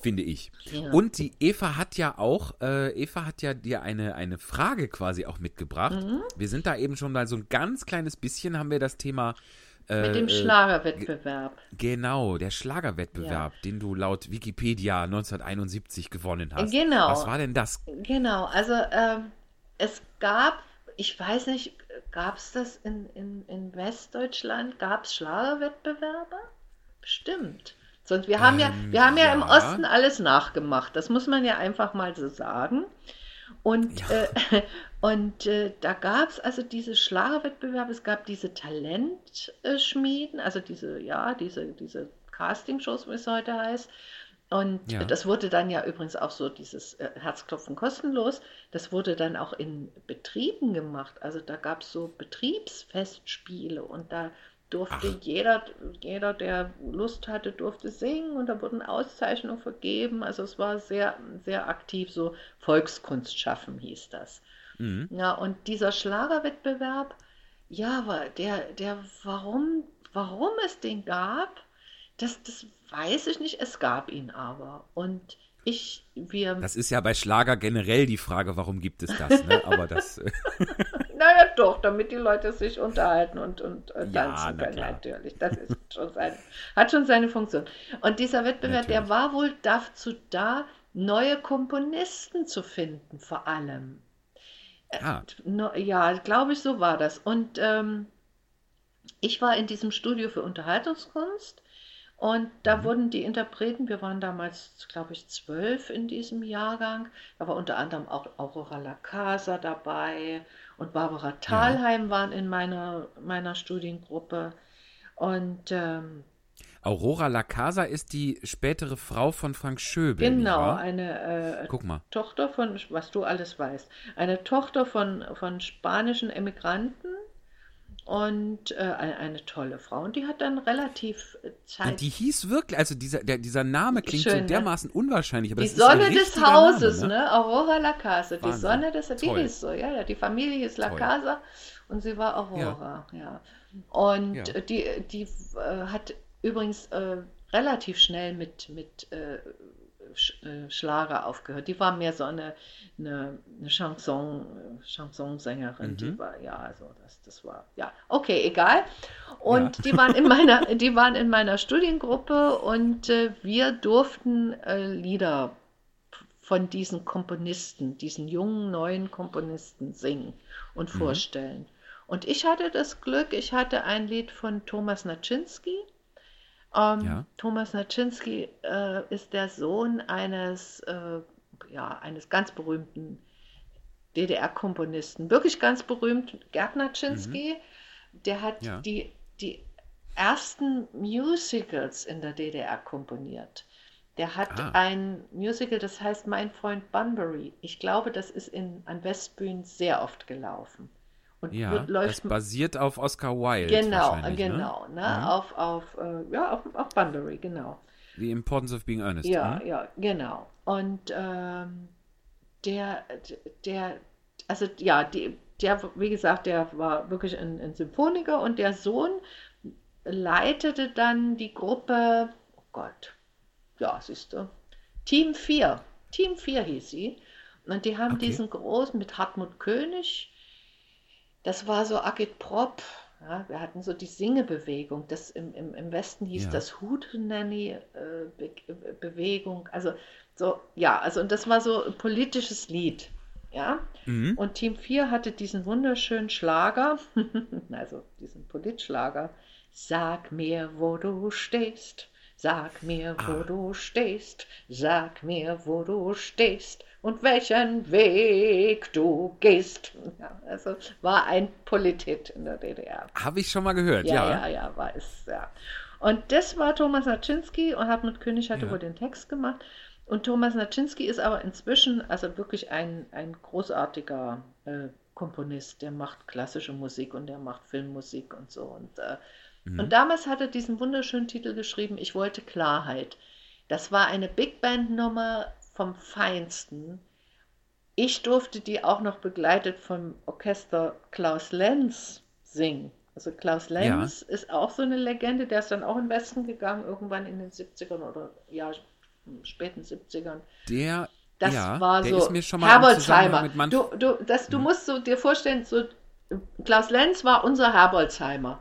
finde ich. Ja. Und die Eva hat ja auch, äh, Eva hat ja dir eine, eine Frage quasi auch mitgebracht. Mhm. Wir sind da eben schon mal so ein ganz kleines bisschen, haben wir das Thema. Äh, Mit dem äh, Schlagerwettbewerb. Genau, der Schlagerwettbewerb, ja. den du laut Wikipedia 1971 gewonnen hast. Genau. Was war denn das? Genau, also ähm, es gab, ich weiß nicht, gab es das in, in, in Westdeutschland? Gab es Schlagerwettbewerbe? Bestimmt. Sonst wir haben ja, ähm, wir haben ja, ja, im Osten alles nachgemacht. Das muss man ja einfach mal so sagen. Und, ja. äh, und äh, da gab es also diese Schlagerwettbewerbe, es gab diese Talentschmieden, also diese, ja, diese, diese Castingshows, wie es heute heißt. Und ja. das wurde dann ja übrigens auch so, dieses äh, Herzklopfen kostenlos, das wurde dann auch in Betrieben gemacht. Also da gab es so Betriebsfestspiele und da durfte jeder, jeder, der Lust hatte, durfte singen und da wurden Auszeichnungen vergeben. Also es war sehr, sehr aktiv, so Volkskunst schaffen hieß das. Mhm. Ja, und dieser Schlagerwettbewerb, ja, der, der, warum, warum es den gab, das, das weiß ich nicht, es gab ihn aber. Und ich, wir. Das ist ja bei Schlager generell die Frage, warum gibt es das, ne? Aber das. naja, doch, damit die Leute sich unterhalten und, und äh, tanzen ja, können, natürlich. Das ist schon seine, hat schon seine Funktion. Und dieser Wettbewerb, natürlich. der war wohl dazu da, neue Komponisten zu finden, vor allem. Äh, ah. Ja, glaube ich, so war das. Und ähm, ich war in diesem Studio für Unterhaltungskunst und da mhm. wurden die Interpreten, wir waren damals, glaube ich, zwölf in diesem Jahrgang, da war unter anderem auch Aurora La Casa dabei und Barbara Thalheim ja. waren in meiner, meiner Studiengruppe. Und ähm, Aurora La Casa ist die spätere Frau von Frank Schöbel. Genau, eine äh, Guck mal. Tochter von, was du alles weißt, eine Tochter von, von spanischen Emigranten und äh, eine, tolle Frau. Und die hat dann relativ äh, Zeit. Und die hieß wirklich, also dieser, der, dieser Name klingt Schön, so ne? dermaßen ne? unwahrscheinlich. Aber die Sonne des Hauses, Name, ne? Aurora La Casa. Die Sonne des Hauses, die hieß so, ja. Die Familie hieß La Toll. Casa und sie war Aurora, ja. ja. Und ja. die, die äh, hat übrigens äh, relativ schnell mit, mit äh, äh, Schlager aufgehört. Die war mehr so eine, eine, eine Chanson, Chansonsängerin. Mhm. Die war, ja, also das, das war, ja, okay, egal. Und ja. die waren in meiner, die waren in meiner Studiengruppe und äh, wir durften äh, Lieder von diesen Komponisten, diesen jungen neuen Komponisten singen und mhm. vorstellen. Und ich hatte das Glück, ich hatte ein Lied von Thomas Naczynski ähm, ja. Thomas Naczynski äh, ist der Sohn eines, äh, ja, eines ganz berühmten DDR-Komponisten, wirklich ganz berühmt, Gerd Naczynski. Mhm. Der hat ja. die, die ersten Musicals in der DDR komponiert. Der hat ah. ein Musical, das heißt Mein Freund Bunbury. Ich glaube, das ist in, an Westbühnen sehr oft gelaufen. Und ja, läuft, das basiert auf Oscar Wilde. Genau, ne? genau. Ne? Ne? Mhm. Auf, auf, äh, ja, auf, auf Bunbury, genau. The Importance of Being Earnest. Ja, mhm. ja, genau. Und ähm, der, der, also ja, die, der, wie gesagt, der war wirklich ein, ein Symphoniker und der Sohn leitete dann die Gruppe, oh Gott, ja, siehst du, Team 4. Team 4 hieß sie. Und die haben okay. diesen großen mit Hartmut König das war so Agitprop. Ja, wir hatten so die Singebewegung. Das im, im, im Westen hieß ja. das Hootenanny-Bewegung. Äh, also so, ja, also und das war so ein politisches Lied Ja? Und Team 4 hatte diesen wunderschönen Schlager, also diesen Politschlager. Sag mir, wo du stehst. Sag mir, wo du stehst. Sag mir, wo du stehst und welchen Weg du gehst. Ja, also war ein Politit in der DDR. Habe ich schon mal gehört, Ja, ja. ja, ja, war es, ja. Und das war Thomas Naczynski und Hartmut König hatte Ja. wohl den Text gemacht. Und Thomas Naczynski ist aber inzwischen also wirklich ein, ein großartiger äh, Komponist. Der macht klassische Musik und der macht Filmmusik und so. Und, äh, und damals hat er diesen wunderschönen Titel geschrieben, Ich wollte Klarheit. Das war eine Big Band Nummer vom Feinsten. Ich durfte die auch noch begleitet vom Orchester Klaus Lenz singen. Also Klaus Lenz ist auch so eine Legende, der ist dann auch in den Westen gegangen, irgendwann in den 70ern oder ja, späten 70ern. Der, Das ja, war der so ist mir schon mal mit Manf Du, du, das, du musst so dir vorstellen, so Klaus Lenz war unser Herbolzheimer.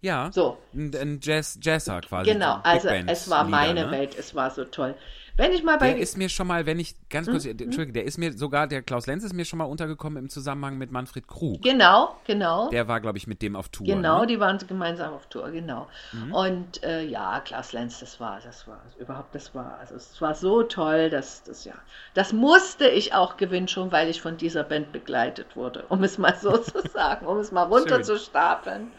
Ja, So. ein, Jazz, Jazzer quasi. Genau, also es war meine ne? Welt, es war so toll. Wenn ich mal bei Der ist mir schon mal, wenn ich ganz kurz, Mhm. Entschuldige, der ist mir sogar, der Klaus Lenz ist mir schon mal untergekommen im Zusammenhang mit Manfred Krug. Genau, genau. Der war, glaube ich, mit dem auf Tour. Genau, ne? die waren gemeinsam auf Tour, genau. Und äh, ja, Klaus Lenz, das war, das war überhaupt, das war, also es war so toll, dass das ja, das musste ich auch gewinnen, schon weil ich von dieser Band begleitet wurde, um es mal so zu sagen, um es mal runterzustapeln.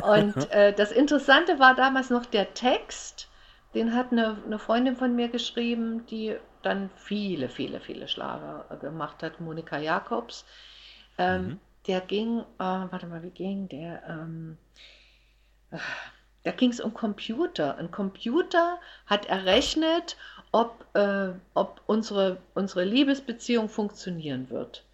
Und äh, das Interessante war damals noch der Text, den hat eine, eine Freundin von mir geschrieben, die dann viele, viele, viele Schlager äh, gemacht hat, Monika Jakobs. Ähm, Der ging, äh, warte mal, wie ging der? Ähm, äh, da ging es um Computer. Ein Computer hat errechnet, ob, äh, ob unsere, unsere Liebesbeziehung funktionieren wird.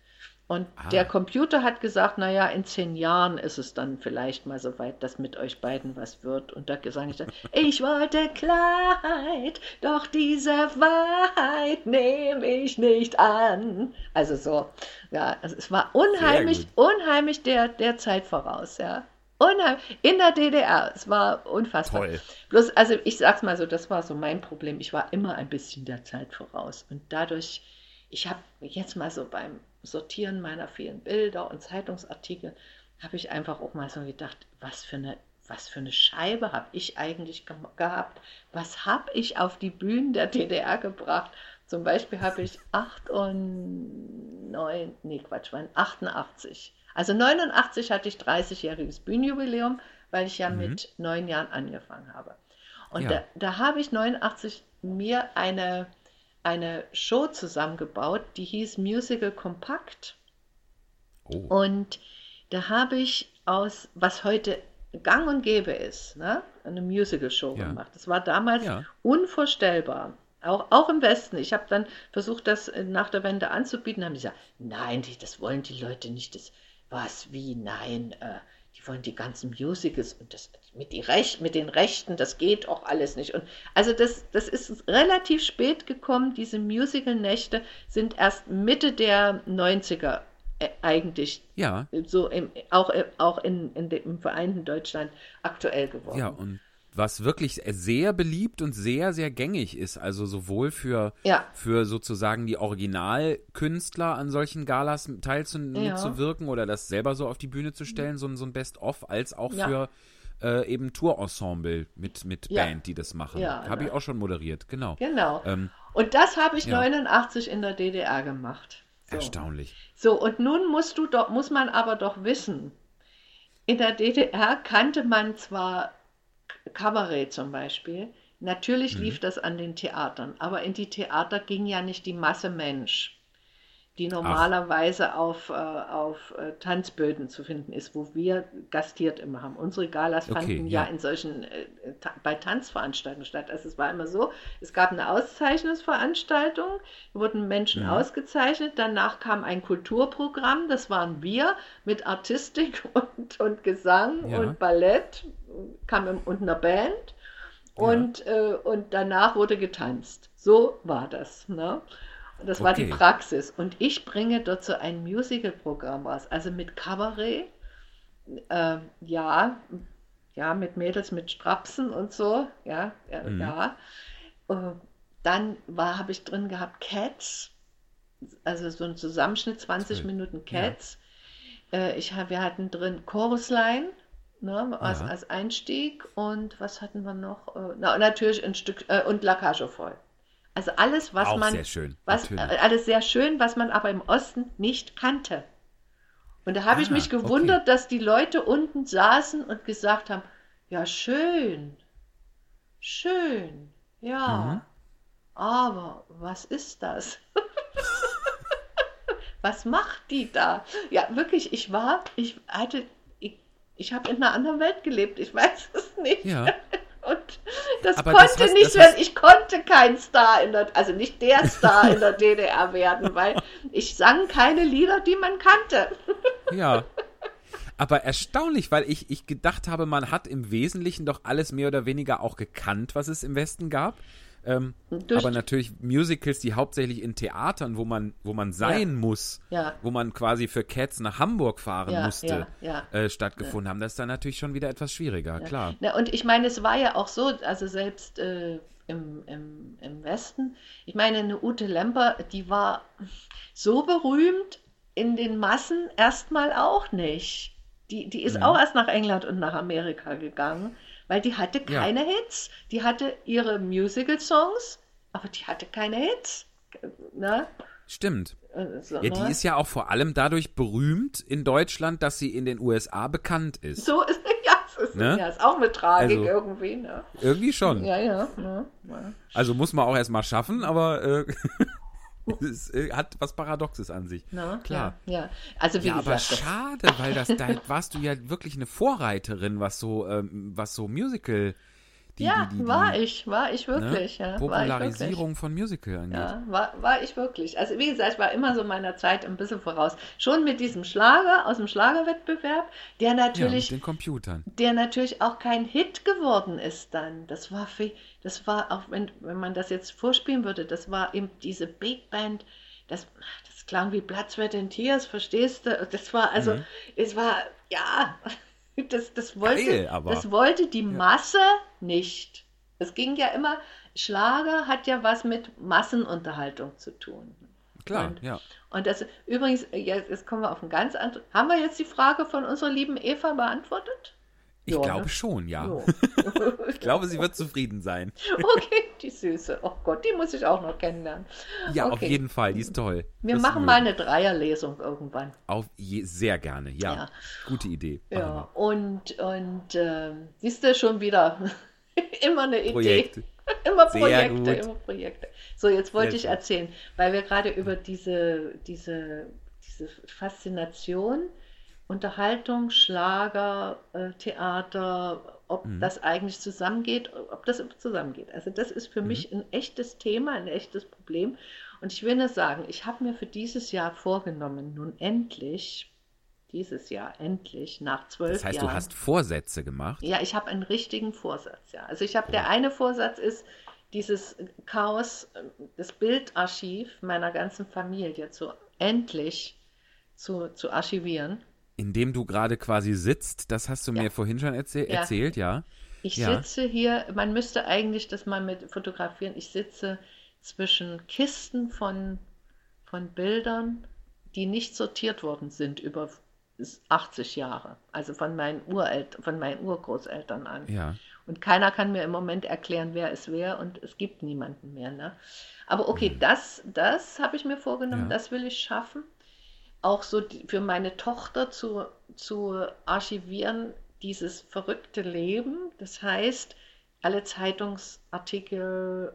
Und Ah. der Computer hat gesagt, naja, in zehn Jahren ist es dann vielleicht mal so weit, dass mit euch beiden was wird. Und da sage ich dann, ich wollte Klarheit, doch diese Wahrheit nehme ich nicht an. Also so, ja, also es war unheimlich, unheimlich der, der Zeit voraus, ja. Unheimlich, in der DDR, es war unfassbar. Toll. Bloß, also ich sag's mal so, das war so mein Problem. Ich war immer ein bisschen der Zeit voraus. Und dadurch, ich habe jetzt mal so beim Sortieren meiner vielen Bilder und Zeitungsartikel, habe ich einfach auch mal so gedacht, was für eine, was für eine Scheibe habe ich eigentlich ge gehabt? Was habe ich auf die Bühnen der DDR gebracht? Zum Beispiel habe ich 8 und 9, nee Quatsch, war 88. Also 89 hatte ich 30-jähriges Bühnenjubiläum, weil ich ja mit neun Jahren angefangen habe. Und Ja. da, da habe ich 89 mir eine, eine Show zusammengebaut, die hieß Musical Kompakt. Oh. Und da habe ich aus, was heute gang und gäbe ist, ne, eine Musical-Show Ja. gemacht. Das war damals Ja. unvorstellbar. Auch, auch im Westen. Ich habe dann versucht, das nach der Wende anzubieten. Da haben die gesagt, nein, das wollen die Leute nicht. Das, was, wie, nein, äh, wollen die ganzen Musicals und das mit, die Recht, mit den Rechten, das geht auch alles nicht. Und also das, das ist relativ spät gekommen. Diese Musical-Nächte sind erst Mitte der 90er äh, eigentlich Ja, so im, auch, äh, auch in, in dem, im vereinten Deutschland aktuell geworden. ja, und was wirklich sehr beliebt und sehr, sehr gängig ist, also sowohl für, Ja. für sozusagen die Originalkünstler an solchen Galas teilzuwirken oder das selber so auf die Bühne zu stellen, so, ein- so ein Best-of, als auch Ja. für äh, eben Tourensemble mit, mit Ja. Band, die das machen. Ja, Habe ich ne. auch schon moderiert, genau. Genau. Ähm, und das habe ich ja. 89 in der DDR gemacht. So. Erstaunlich. So, und nun musst du doch, muss man aber doch wissen, in der DDR kannte man zwar Kabarett zum Beispiel, natürlich lief das an den Theatern, aber in die Theater ging ja nicht die Masse Mensch, die normalerweise auf, äh, auf äh, Tanzböden zu finden ist, wo wir gastiert immer haben. Unsere Galas Okay, fanden ja, ja. in solchen, äh, ta bei Tanzveranstaltungen statt. Also es war immer so, es gab eine Auszeichnungsveranstaltung, wurden Menschen Mhm. ausgezeichnet, danach kam ein Kulturprogramm, das waren wir mit Artistik und, und Gesang Ja. und Ballett, kam im, und einer Band und, äh, und danach wurde getanzt. So war das. Ne? Das war die Okay. Praxis. Und ich bringe dazu ein Musical-Programm raus, also mit Kabarett, äh, ja, ja, mit Mädels mit Strapsen und so, ja, ja. Mhm. ja. Äh, dann war, habe ich drin gehabt Cats, also so ein Zusammenschnitt, 20 Toll. Minuten Cats. Äh, ich hab, wir hatten drin Chorusline ne, als, Ja. als Einstieg und was hatten wir noch? Äh, na, natürlich ein Stück äh, und La Cage Folles. Also alles, was Auch man, sehr schön, was, äh, natürlich. alles sehr schön, was man aber im Osten nicht kannte. Und da habe ich Ah, mich gewundert, dass die Leute unten saßen und gesagt haben, ja schön, schön, ja, Mhm. aber was ist das? was macht die da? Ja, wirklich, ich war, ich hatte, ich, ich habe in einer anderen Welt gelebt, ich weiß es nicht. Ja. Das Aber das konnte hast- nicht das werden. hast- Ich konnte kein Star in der, also nicht der Star in der DDR werden, weil ich sang keine Lieder, die man kannte. Ja. Aber erstaunlich, weil ich, ich gedacht habe, man hat im Wesentlichen doch alles mehr oder weniger auch gekannt, was es im Westen gab. Ähm, aber natürlich Musicals, die hauptsächlich in Theatern, wo man, wo man sein muss, Ja. wo man quasi für Cats nach Hamburg fahren Ja, musste, ja, Äh, stattgefunden haben. Das ist dann natürlich schon wieder etwas schwieriger, klar. Na, und ich meine, es war ja auch so, also selbst äh, im, im, im Westen, ich meine, eine Ute Lemper, die war so berühmt in den Massen erstmal auch nicht. Die, die ist Mhm. auch erst nach England und nach Amerika gegangen, weil die hatte Ja. keine Hits. Die hatte ihre Musical-Songs, aber die hatte keine Hits. Ne? Stimmt. So, Ja, die ne? ist ja auch vor allem dadurch berühmt in Deutschland, dass sie in den USA bekannt ist. so ist, ja, es ist, Ne? ja, ist auch eine Tragik Also- irgendwie. Ne? Irgendwie schon. Ja, ja. ja, ja. Also muss man auch erstmal schaffen, aber äh, es äh, hat was Paradoxes an sich. Na, Klar. Ja, ja. Also wie Ja, aber gesagt, das- schade, weil das da warst du ja wirklich eine Vorreiterin, was so ähm, was so Musical die, ja, die, die, war ich, war ich ne, wirklich, ja. War ich wirklich. Popularisierung von Musical angeht. Ja, war, war ich wirklich. Also wie gesagt, ich war immer so meiner Zeit ein bisschen voraus. Schon mit diesem Schlager aus dem Schlagerwettbewerb, der Ja, natürlich, mit den Computern. der natürlich auch kein Hit geworden ist dann. Das war für, das war auch, wenn, wenn man das jetzt vorspielen würde, das war eben diese Big Band, das, das klang wie Blood, Sweat and Tears, verstehst du? Das war, also, Mhm. es war, ja, das, das wollte, Geil, aber. das wollte die Masse nicht. Es ging ja immer, Schlager hat ja was mit Massenunterhaltung zu tun. Klar, Und- ja. Und das übrigens, jetzt, jetzt kommen wir auf ein ganz anderes. Haben wir jetzt die Frage von unserer lieben Eva beantwortet? Ich Ja, glaube ne? schon, ja. Jo. Ich glaube, sie wird zufrieden sein. okay, die Süße. Oh Gott, die muss ich auch noch kennenlernen. Ja, auf Okay. jeden Fall, die ist toll. Wir Das machen mal eine Dreierlesung irgendwann. Auf je, sehr gerne, ja. Ja. Gute Idee. Ja, und, und ähm, siehst du schon wieder immer eine. Idee. Projekte. Immer Projekte, immer Projekte. So, jetzt wollte Sehr ich erzählen, weil wir gerade über diese, diese, diese Faszination, Unterhaltung, Schlager, äh, Theater, ob Mhm. das eigentlich zusammengeht, ob das zusammengeht. Also das ist für Mhm. mich ein echtes Thema, ein echtes Problem. Und ich will nur sagen, ich habe mir für dieses Jahr vorgenommen, nun endlich, dieses Jahr endlich, nach zwölf Das heißt, Jahren. du hast Vorsätze gemacht. Ja, ich habe einen richtigen Vorsatz, ja. Also ich habe, der eine Vorsatz ist, dieses Chaos, das Bildarchiv meiner ganzen Familie zu endlich zu, zu archivieren. In dem du gerade quasi sitzt, das hast du Ja. mir vorhin schon erzäh Ja. erzählt, ja. Ich Ja. sitze hier, man müsste eigentlich das mal mit fotografieren, ich sitze zwischen Kisten von, von Bildern, die nicht sortiert worden sind über 80 Jahre, also von meinen Ureltern, von meinen Urgroßeltern an. Ja. Und keiner kann mir im Moment erklären, wer ist wer und es gibt niemanden mehr. Ne? Aber okay, das, das habe ich mir vorgenommen, Mhm. Das will ich schaffen. Auch so für meine Tochter zu, zu archivieren, dieses verrückte Leben. Das heißt, alle Zeitungsartikel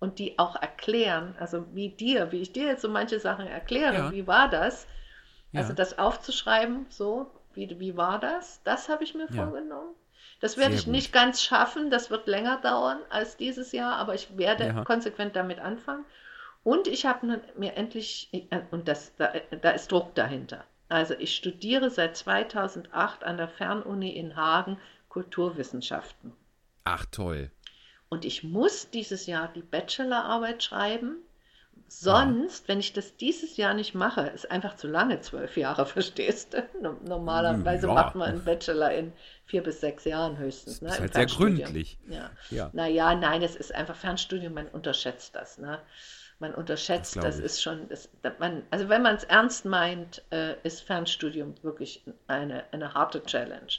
und die auch erklären, also wie dir, wie ich dir jetzt so manche Sachen erkläre, Ja. wie war das? Ja. Also das aufzuschreiben, so, wie, wie war das? Das habe ich mir Ja. vorgenommen. Das werde Sehr ich gut. nicht ganz schaffen, das wird länger dauern als dieses Jahr, aber ich werde konsequent damit anfangen. Und ich habe mir endlich, äh, und das, da, da ist Druck dahinter. Also ich studiere seit 2008 an der Fernuni in Hagen Kulturwissenschaften. Ach toll. Und ich muss dieses Jahr die Bachelorarbeit schreiben. Sonst, wenn ich das dieses Jahr nicht mache, ist einfach zu lange, zwölf Jahre, verstehst du? No- Normalerweise Ja. macht man einen Bachelor in vier bis sechs Jahren höchstens. Das Ne, ist im halt sehr gründlich. Ja. Ja. Naja, nein, es ist einfach Fernstudium, man unterschätzt das. Ne? Man unterschätzt, Das das, ist schon, das, das man, also wenn man es ernst meint, äh, ist Fernstudium wirklich eine, eine harte Challenge.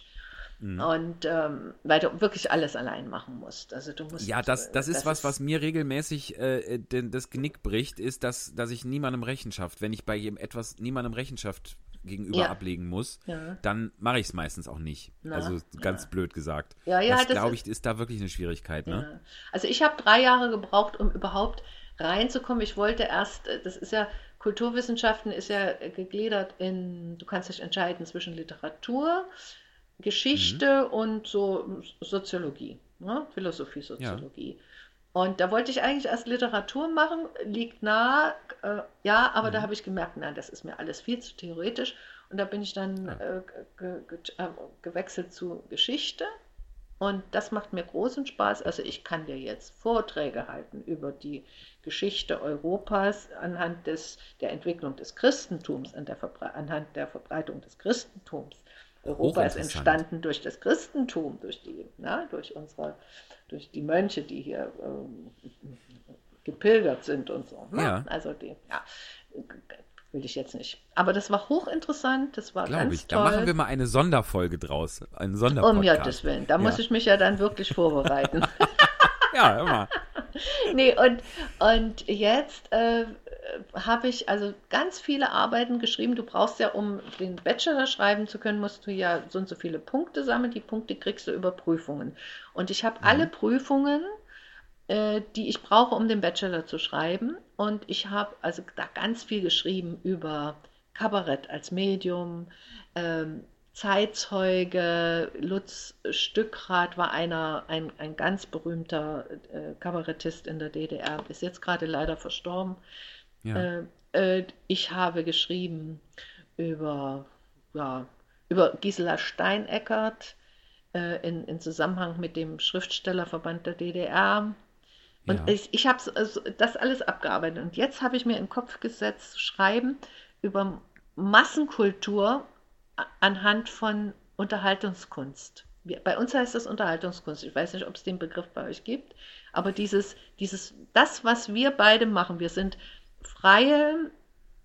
Mhm. Und ähm, weil du wirklich alles allein machen musst. Also du musst. Ja, das, das äh, ist was, was mir regelmäßig äh, den, das Genick bricht, ist, dass, dass ich niemandem Rechenschaft, wenn ich bei jedem etwas niemandem Rechenschaft gegenüber Ja. ablegen muss, Ja. dann mache ich es meistens auch nicht. Na, also ganz ja. blöd gesagt. Ja, ja, das das glaube ist- ich, ist da wirklich eine Schwierigkeit, ne? Also ich habe drei Jahre gebraucht, um überhaupt reinzukommen. Ich wollte erst, äh, das ist ja, Kulturwissenschaften ist ja äh, gegliedert in, du kannst dich entscheiden zwischen Literatur, Geschichte Mhm. und so Soziologie, ne? Philosophie, Soziologie. Und da wollte ich eigentlich erst Literatur machen, liegt nahe, äh, ja, aber Mhm. da habe ich gemerkt, nein, das ist mir alles viel zu theoretisch. Und da bin ich dann Ja. äh, ge ge äh, gewechselt zu Geschichte. Und das macht mir großen Spaß. Also ich kann dir jetzt Vorträge halten über die Geschichte Europas anhand des, der Entwicklung des Christentums, der anhand der Verbreitung des Christentums. Europa ist entstanden durch das Christentum, durch die, na, durch unsere, durch die Mönche, die hier ähm, gepilgert sind und so. Ne? Ja. Also die, ja, will ich jetzt nicht. Aber das war hochinteressant, das war Glaube ganz ich. toll. Da machen wir mal eine Sonderfolge draus. Einen um Sonderpodcast. Gottes Willen, da muss Ja. ich mich ja dann wirklich vorbereiten. Ja, immer. Nee, und, und jetzt äh, habe ich also ganz viele Arbeiten geschrieben. Du brauchst ja, um den Bachelor schreiben zu können, musst du ja so und so viele Punkte sammeln. Die Punkte kriegst du über Prüfungen. Und ich habe alle Prüfungen, äh, die ich brauche, um den Bachelor zu schreiben. Und ich habe also da ganz viel geschrieben über Kabarett als Medium, ähm, Zeitzeuge, Lutz Stückrath war einer, ein, ein ganz berühmter äh, Kabarettist in der DDR, ist jetzt gerade leider verstorben. Ja. Äh, äh, ich habe geschrieben über, ja, über Gisela Steineckert äh, in, in Zusammenhang mit dem Schriftstellerverband der DDR. Und Ja. ich, ich habe also das alles abgearbeitet. Und jetzt habe ich mir in den Kopf gesetzt, zu schreiben über Massenkultur anhand von Unterhaltungskunst. Bei uns heißt das Unterhaltungskunst. Ich weiß nicht, ob es den Begriff bei euch gibt, aber dieses, dieses, das, was wir beide machen, wir sind freie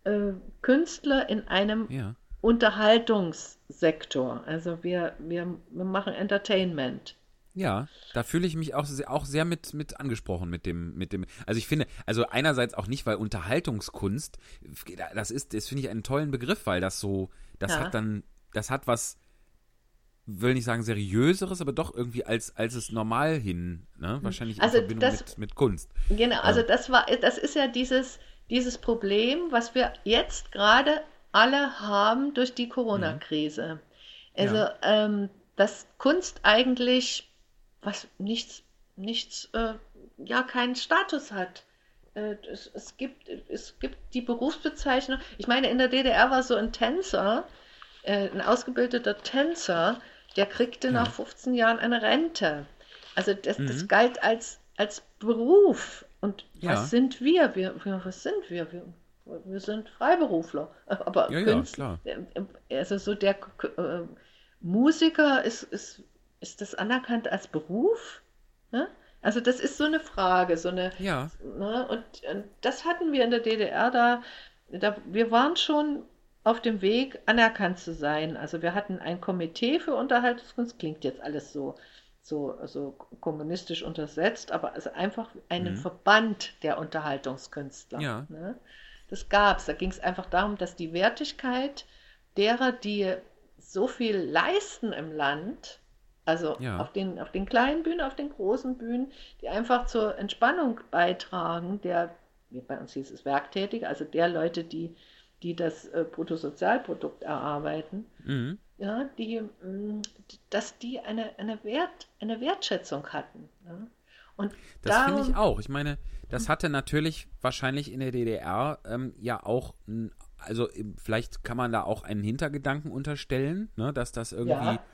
äh, Künstler in einem ja. Unterhaltungssektor. Also wir, wir, wir machen Entertainment. Ja, da fühle ich mich auch sehr, auch sehr mit, mit angesprochen mit dem, mit dem. Also ich finde, also einerseits auch nicht, weil Unterhaltungskunst, das ist, das finde ich einen tollen Begriff, weil das so, das Ja. hat dann, das hat was, will nicht sagen seriöseres, aber doch irgendwie als, als es normal hin, ne? Wahrscheinlich in Also Verbindung das- mit, mit Kunst. Genau, also das war, das ist ja dieses, dieses Problem, was wir jetzt gerade alle haben durch die Corona-Krise. Also, Ja. ähm, dass Kunst eigentlich was nichts, nichts, äh, ja, keinen Status hat. Äh, es, es gibt, es gibt die Berufsbezeichnung. Ich meine, in der DDR war so ein Tänzer, äh, ein ausgebildeter Tänzer, der kriegte Ja. nach 15 Jahren eine Rente. Also das, das Mhm. galt als, als Beruf. Und Ja. was sind wir? wir? Was sind wir? wir? Wir sind Freiberufler. Aber Ja, ja, Künst- klar. also so der äh, Musiker ist, ist, ist das anerkannt als Beruf? Ne? Also das ist so eine Frage, so eine, Ja, Ne? Und, und das hatten wir in der DDR da, da. Wir waren schon auf dem Weg, anerkannt zu sein. Also wir hatten ein Komitee für Unterhaltungskunst, klingt jetzt alles so, so, so kommunistisch untersetzt, aber also einfach einen Mhm. Verband der Unterhaltungskünstler. Ja. Ne? Das gab es. Da ging es einfach darum, dass die Wertigkeit derer, die so viel leisten im Land, also Ja. auf den, auf den kleinen Bühnen, auf den großen Bühnen, die einfach zur Entspannung beitragen, der, wie bei uns hieß es Werktätige, also der Leute, die, die das äh, Bruttosozialprodukt erarbeiten, mhm. ja, die, mh, dass die eine, eine, Wert, eine Wertschätzung hatten. Ja. Und Das finde ich auch. Ich meine, das hatte natürlich wahrscheinlich in der DDR ähm, ja auch, also vielleicht kann man da auch einen Hintergedanken unterstellen, ne, dass das irgendwie Ja.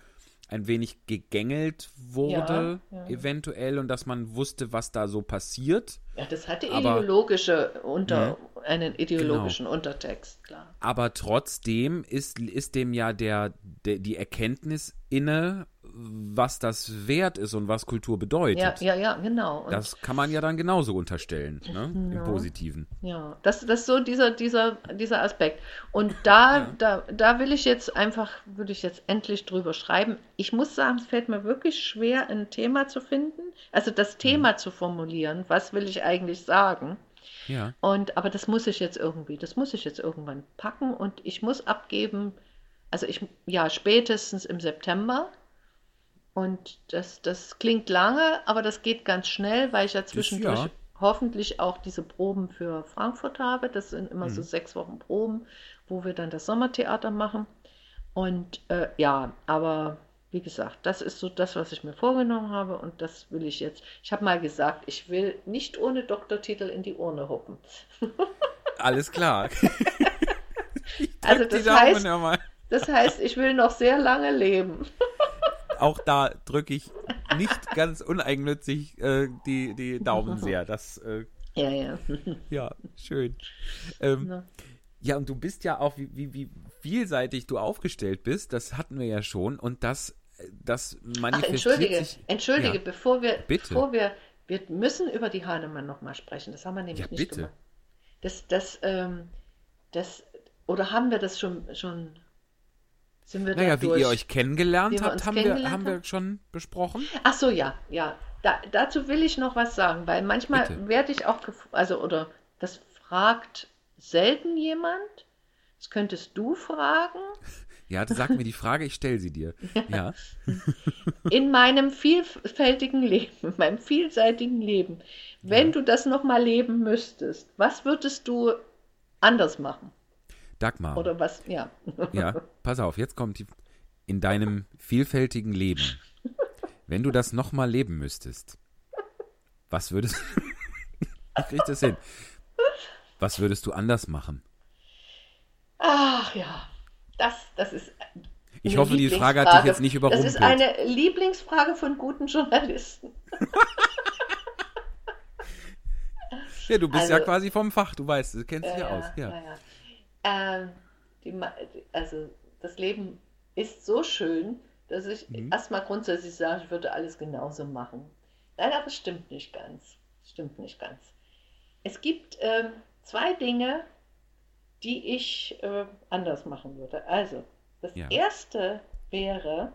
Ein wenig gegängelt wurde, Ja, ja. eventuell, und dass man wusste, was da so passiert. Ja, das hatte Aber- ideologische unter, Mhm. einen ideologischen Untertext, klar. Aber trotzdem ist, ist dem ja der, der, die Erkenntnis inne, was das wert ist und was Kultur bedeutet. Ja, ja, ja, genau. Und Das kann man ja dann genauso unterstellen, ne? im Positiven. Ja, das, das ist so dieser, dieser, dieser Aspekt. Und da, da, da will ich jetzt einfach, würde ich jetzt endlich drüber schreiben. Ich muss sagen, es fällt mir wirklich schwer, ein Thema zu finden, also das Thema zu formulieren. Was will ich eigentlich sagen? Ja. Und, aber das muss ich jetzt irgendwie, das muss ich jetzt irgendwann packen und ich muss abgeben, also ich, ja, spätestens im September. Und das, das klingt lange, aber das geht ganz schnell, weil ich ja zwischendurch ja. hoffentlich auch diese Proben für Frankfurt habe. Das sind immer Mhm. so sechs Wochen Proben, wo wir dann das Sommertheater machen. Und äh, ja, aber wie gesagt, das ist so das, was ich mir vorgenommen habe und das will ich jetzt. Ich habe mal gesagt, ich will nicht ohne Doktortitel in die Urne huppen. Alles klar. Also das heißt-. Das heißt, ich will noch sehr lange leben. Auch da drücke ich nicht ganz uneigennützig äh, die, die Daumen sehr. Das, äh, Ja, ja. ja, schön. Ähm, ja, und du bist ja auch, wie, wie, wie vielseitig du aufgestellt bist, das hatten wir ja schon. Und das, das Ach, manifestiert entschuldige, sich. entschuldige, Ja. bevor wir, Bitte. bevor wir, wir müssen über die Hahnemann nochmal sprechen. Das haben wir nämlich Ja, nicht bitte. gemacht. Das, das, ähm, das, oder haben wir das schon, schon, sind wir Naja, wie durch? ihr euch kennengelernt wir habt, haben wir, kennengelernt haben wir haben? schon besprochen. Ach so, ja, ja. Da, dazu will ich noch was sagen, weil manchmal Bitte. werde ich auch, also, oder das fragt selten jemand. Das könntest du fragen. Ja, sag mir die Frage, ich stelle sie dir. Ja. in meinem vielfältigen Leben, in meinem vielseitigen Leben, wenn du das nochmal leben müsstest, was würdest du anders machen? Dagmar. Oder was, ja. Ja, pass auf, jetzt kommt die. In deinem vielfältigen Leben, wenn du das nochmal leben müsstest, was würdest Ich krieg das hin. Was würdest du anders machen? Ach ja, das, das ist. Ich hoffe, die Frage hat dich jetzt nicht Das ist überrumpelt. eine Lieblingsfrage von guten Journalisten. Ja, du bist ja Also- quasi vom Fach, du weißt, du kennst dich ja, Ja, aus. Ja. ja, ja. Ähm, die, also das Leben ist so schön, dass ich Mhm. erstmal grundsätzlich sage, ich würde alles genauso machen. Nein, aber es stimmt nicht ganz. Es Stimmt nicht ganz. Es gibt ähm, zwei Dinge, die ich äh, anders machen würde. Also, das Ja. erste wäre,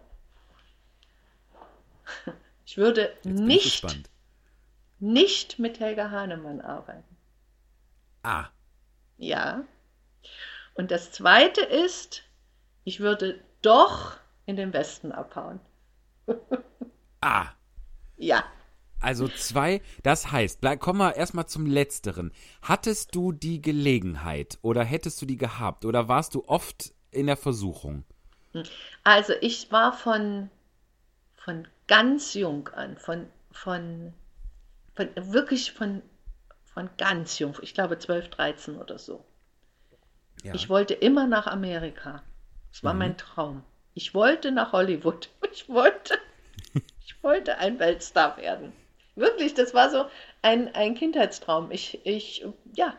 ich würde Jetzt ich nicht, gespannt. nicht mit Helga Hahnemann arbeiten. Ah, Ja. Und das zweite ist, ich würde doch in den Westen abhauen. ah. Ja. Also zwei, das heißt, bleib, komm mal erstmal zum Letzteren. Hattest du die Gelegenheit oder hättest du die gehabt oder warst du oft in der Versuchung? Also ich war von, von ganz jung an, von, von, von wirklich von, von ganz jung, ich glaube 12, 13 oder so. Ja. Ich wollte immer nach Amerika. Das war Mhm. mein Traum. Ich wollte nach Hollywood. Ich wollte, ich wollte ein Weltstar werden. Wirklich, das war so ein, ein Kindheitstraum. Ich, ich, ja,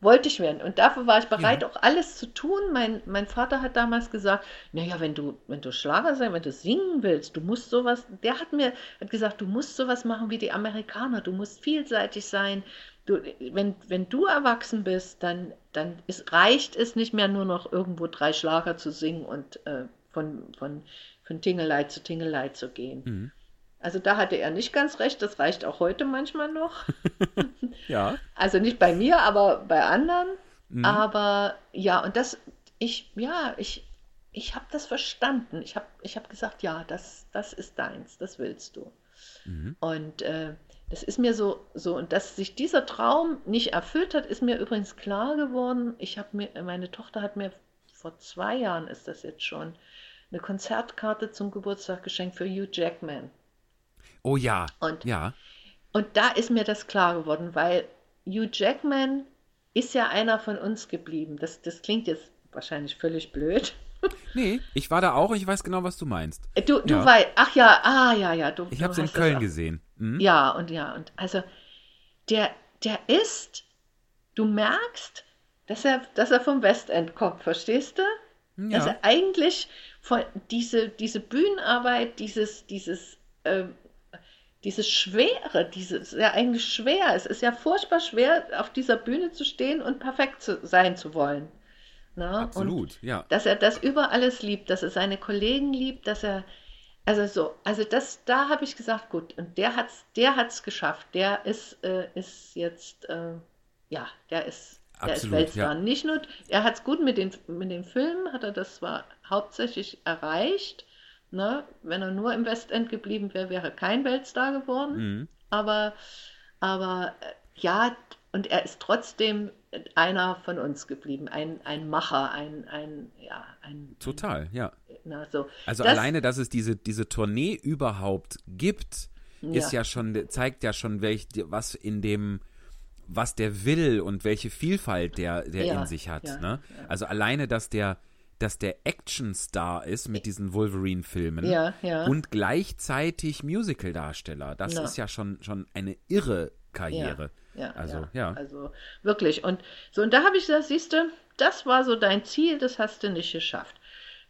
wollte ich werden. Und dafür war ich bereit, auch alles zu tun. Mein, mein Vater hat damals gesagt, naja, wenn du, wenn du Schlager sein, wenn du singen willst, du musst sowas, der hat mir hat gesagt, du musst sowas machen wie die Amerikaner, du musst vielseitig sein. Du, wenn, wenn du erwachsen bist, dann, dann ist, reicht es nicht mehr nur noch irgendwo drei Schlager zu singen und äh, von, von, von Tingelei zu Tingelei zu gehen. Mhm. Also da hatte er nicht ganz recht, das reicht auch heute manchmal noch. Ja. Also nicht bei mir, aber bei anderen. Mhm. Aber ja, und das, ich, ja, ich, ich habe das verstanden. Ich habe ich hab gesagt, ja, das, das ist deins, das willst du. Mhm. Und äh, das ist mir so, so, und dass sich dieser Traum nicht erfüllt hat, ist mir übrigens klar geworden. Ich habe mir, meine Tochter hat mir vor zwei Jahren ist das jetzt schon, eine Konzertkarte zum Geburtstag geschenkt für Hugh Jackman. Oh ja. Und- ja. Und da ist mir das klar geworden, weil Hugh Jackman ist ja einer von uns geblieben. Das, das klingt jetzt wahrscheinlich völlig blöd. Nee, ich war da auch und ich weiß genau, was du meinst. Du, du Ja. weißt, ach ja, ah ja, ja, du. Ich habe es in Köln gesehen. Mhm. Ja, und ja, und also der, der ist, du merkst, dass er, dass er vom Westend kommt, verstehst du? Ja. Also eigentlich von diese, diese Bühnenarbeit, dieses, dieses, ähm, dieses Schwere, dieses ja eigentlich schwer. Es ist ja furchtbar schwer, auf dieser Bühne zu stehen und perfekt zu, sein zu wollen. Ne? Und Absolut, ja. dass er das über alles liebt, dass er seine Kollegen liebt, dass er also so, also das, da habe ich gesagt, gut, und der hat's, der hat's geschafft. Der ist, äh, ist jetzt, äh, ja, der ist, der ist Absolut, Weltstar. ja. Nicht nur, er hat es gut mit den, mit den Filmen, hat er das zwar hauptsächlich erreicht. Ne? Wenn er nur im Westend geblieben wäre, wäre er kein Weltstar geworden. Mhm. Aber, aber äh, ja, und er ist trotzdem einer von uns geblieben, ein, ein Macher, ein, ein, ja, ein, Total, ja. na, so. Also Das- alleine, dass es diese, diese Tournee überhaupt gibt, ist ja schon, zeigt ja schon, welch, was in dem, was der will und welche Vielfalt der, der Ja, in sich hat. ja, ne? Also alleine, dass der, dass der Actionstar ist mit diesen Wolverine-Filmen Ja, ja. und gleichzeitig Musical-Darsteller, das Na. ist ja schon, schon eine irre Karriere. Ja, Also, ja. Also wirklich. Und so, und da habe ich gesagt, siehst du, das war so dein Ziel, das hast du nicht geschafft.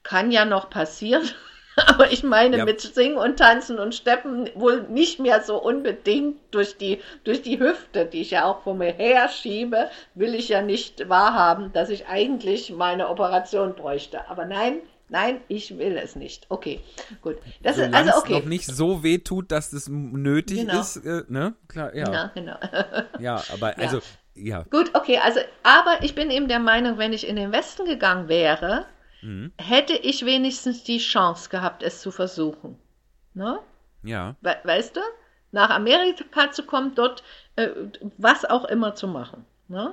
Kann ja noch passieren. Aber ich meine, Ja. mit Singen und Tanzen und Steppen wohl nicht mehr so unbedingt durch die, durch die Hüfte, die ich ja auch vor mir her schiebe, will ich ja nicht wahrhaben, dass ich eigentlich meine Operation bräuchte. Aber nein, nein, ich will es nicht. Okay, gut. Das ist, also es okay. noch nicht so weh tut, dass es nötig Genau. ist, äh, ne? Klar, ja. Ja, genau. Ja, aber also, ja. Gut, okay, also, aber ich bin eben der Meinung, wenn ich in den Westen gegangen wäre, Mhm. hätte ich wenigstens die Chance gehabt, es zu versuchen. Ne? Ja, We weißt du? Nach Amerika zu kommen, dort äh, was auch immer zu machen. Ne?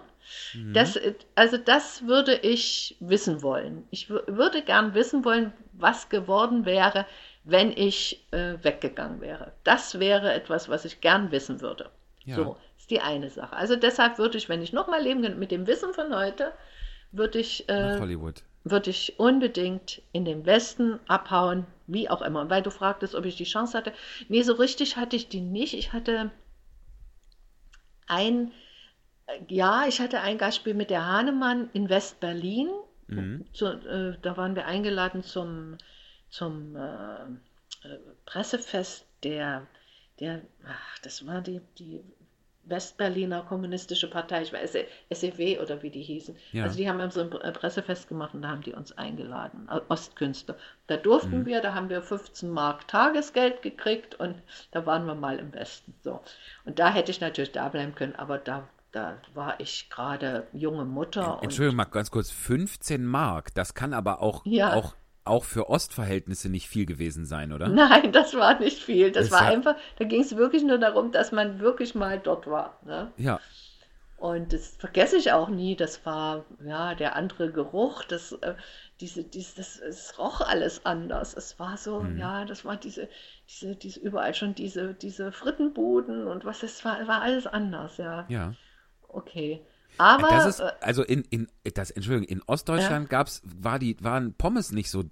Mhm. Das, also das würde ich wissen wollen. Ich wür- würde gern wissen wollen, was geworden wäre, wenn ich äh, weggegangen wäre. Das wäre etwas, was ich gern wissen würde. Ja. So, ist die eine Sache. Also deshalb würde ich, wenn ich nochmal leben könnte, mit dem Wissen von heute, würde ich, äh, würde ich unbedingt in den Westen abhauen, wie auch immer. Weil du fragtest, ob ich die Chance hatte. Nee, so richtig hatte ich die nicht. Ich hatte ein, ja, ich hatte ein Gastspiel mit der Hahnemann in West-Berlin. Mhm. Zu, äh, da waren wir eingeladen zum, zum äh, äh, Pressefest der, der, ach, das war die, die Westberliner Kommunistische Partei, ich weiß, SEW oder wie die hießen. Ja. Also die haben so ein äh, Pressefest gemacht und da haben die uns eingeladen, äh, Ostkünstler. Da durften wir, da haben wir 15 Mark Tagesgeld gekriegt und da waren wir mal im Westen. So. Und da hätte ich natürlich da bleiben können, aber da, da war ich gerade junge Mutter. Und, Entschuldigung, mal ganz kurz, 15 Mark, das kann aber auch, Ja. auch, auch für Ostverhältnisse nicht viel gewesen sein, oder? Nein, das war nicht viel. Das Ist war einfach, da ging es wirklich nur darum, dass man wirklich mal dort war. Ne? Ja, Und das vergesse ich auch nie. Das war ja der andere Geruch. Das, äh, diese, dies, das, es roch alles anders. Es war so, Mhm. ja, das war diese, diese, diese überall schon diese, diese Frittenbuden und was. Es war, war alles anders. Ja, ja. Okay. Aber das ist, äh, also in, in, das, Entschuldigung, in Ostdeutschland gab's, war die, waren Pommes nicht so,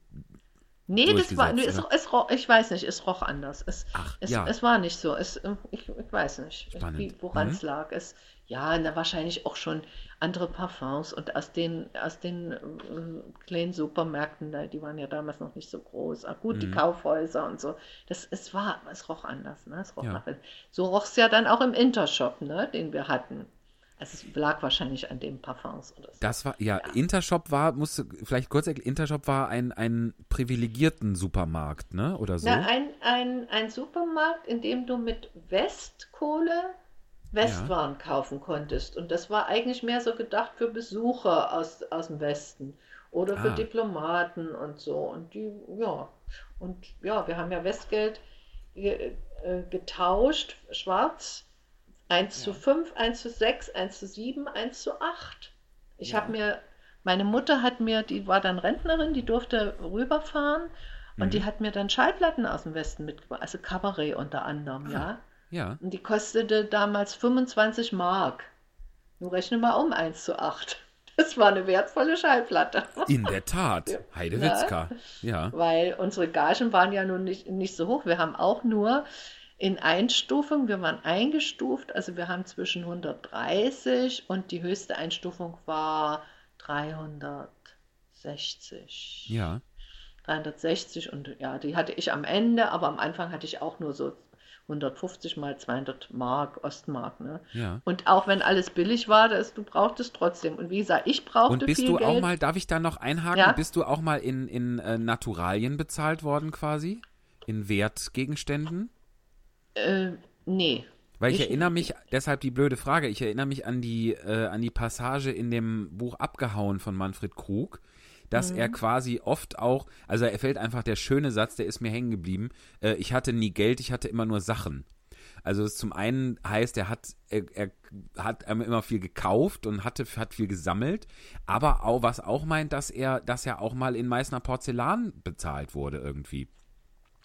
Nee, das war, nee, es, es roch, ich weiß nicht, es roch anders. Es, Ach, es, ja. es war nicht so. Es, äh, ich, ich weiß nicht, wie, woran Mhm. es lag. Es, ja, na, wahrscheinlich auch schon andere Parfums und aus den, aus den äh, kleinen Supermärkten, da, die waren ja damals noch nicht so groß. Ah, gut, die Mhm. Kaufhäuser und so. Das, es war, es roch anders. Ne? Es roch Ja. nach, so roch es ja dann auch im Intershop, ne, den wir hatten. Also es lag wahrscheinlich an den Parfums oder so. das war, ja, Intershop war, musste, vielleicht kurz erklären, Intershop war ein, ein privilegierten Supermarkt, ne, oder so? Na, ein, ein, ein Supermarkt, in dem du mit Westkohle Westwaren kaufen konntest. Und das war eigentlich mehr so gedacht für Besucher aus, aus dem Westen oder für Ah. Diplomaten und so. Und die, ja, und ja, wir haben ja Westgeld ge, äh, getauscht, schwarz, 1 zu 5, 1 zu 6, 1 zu 7, 1 zu 8. Ich Ja. habe mir, meine Mutter hat mir, die war dann Rentnerin, die durfte rüberfahren und Mhm. die hat mir dann Schallplatten aus dem Westen mitgebracht, also Kabarett unter anderem, Ah. ja. ja. Und die kostete damals 25 Mark. Nun rechne mal um 1 zu 8. Das war eine wertvolle Schallplatte. In der Tat, Heidewitzka, ja. Weil unsere Gagen waren ja nun nicht, nicht so hoch. Wir haben auch nur in Einstufung, wir waren eingestuft, also wir haben zwischen 130 und die höchste Einstufung war 360. Ja. 360 und ja, die hatte ich am Ende, aber am Anfang hatte ich auch nur so 150 mal 200 Mark, Ostmark. Ne? Ja. Und auch wenn alles billig war, das, du brauchtest trotzdem. Und wie gesagt, ich brauchte Und bist viel du Geld. auch mal, darf ich da noch einhaken, Ja. bist du auch mal in, in äh, Naturalien bezahlt worden quasi? In Wertgegenständen? Äh, nee. Weil ich, Ich- erinnere mich, deshalb die blöde Frage, ich erinnere mich an die, äh, an die Passage in dem Buch Abgehauen von Manfred Krug, dass Mhm. er quasi oft auch, also er fällt einfach der schöne Satz, der ist mir hängen geblieben, äh, ich hatte nie Geld, ich hatte immer nur Sachen. Also es zum einen heißt, er hat, er, er hat immer viel gekauft und hatte, hat viel gesammelt, aber auch, was auch meint, dass er, dass er auch mal in Meißner Porzellan bezahlt wurde irgendwie.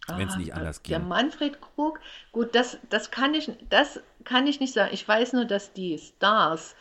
Wenn es Ah, nicht anders Der ging. Manfred Krug, gut, das, das, kann ich, das kann ich nicht sagen. Ich weiß nur, dass die Stars,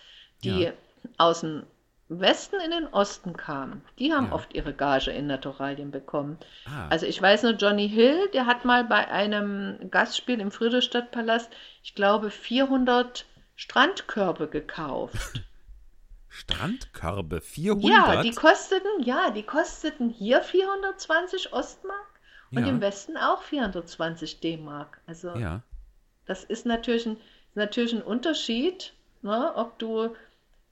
die Ja. aus dem Westen in den Osten kamen, die haben Ja. oft ihre Gage in Naturalien bekommen. Ah. Also ich weiß nur, Johnny Hill, der hat mal bei einem Gastspiel im Friedrichstadtpalast, ich glaube, 400 Strandkörbe gekauft. Strandkörbe, 400? Ja, die kosteten, ja, die kosteten hier 420 Ostmark und Ja. im Westen auch 420 D-Mark. Also Ja. das ist natürlich ein, natürlich ein Unterschied, ne, ob du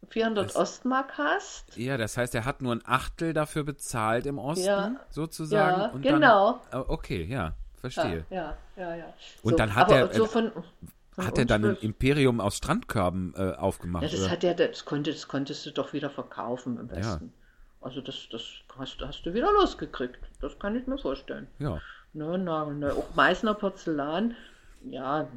400 Das- Ostmark hast. Ja, das heißt, er hat nur ein Achtel dafür bezahlt im Osten, Ja. sozusagen. Ja, und genau. Dann, Ah, okay, ja, verstehe. Ja, ja, ja. ja. Und dann hat er- so von, von Hat er dann ein Imperium aus Strandkörben äh, aufgemacht? Ja, das oder? hat er, das, konnte, das konntest du doch wieder verkaufen im Westen. Also das, das hast, hast du wieder losgekriegt. Das kann ich mir vorstellen. ja. Ne, na, ne, auch Meißner Porzellan, ja,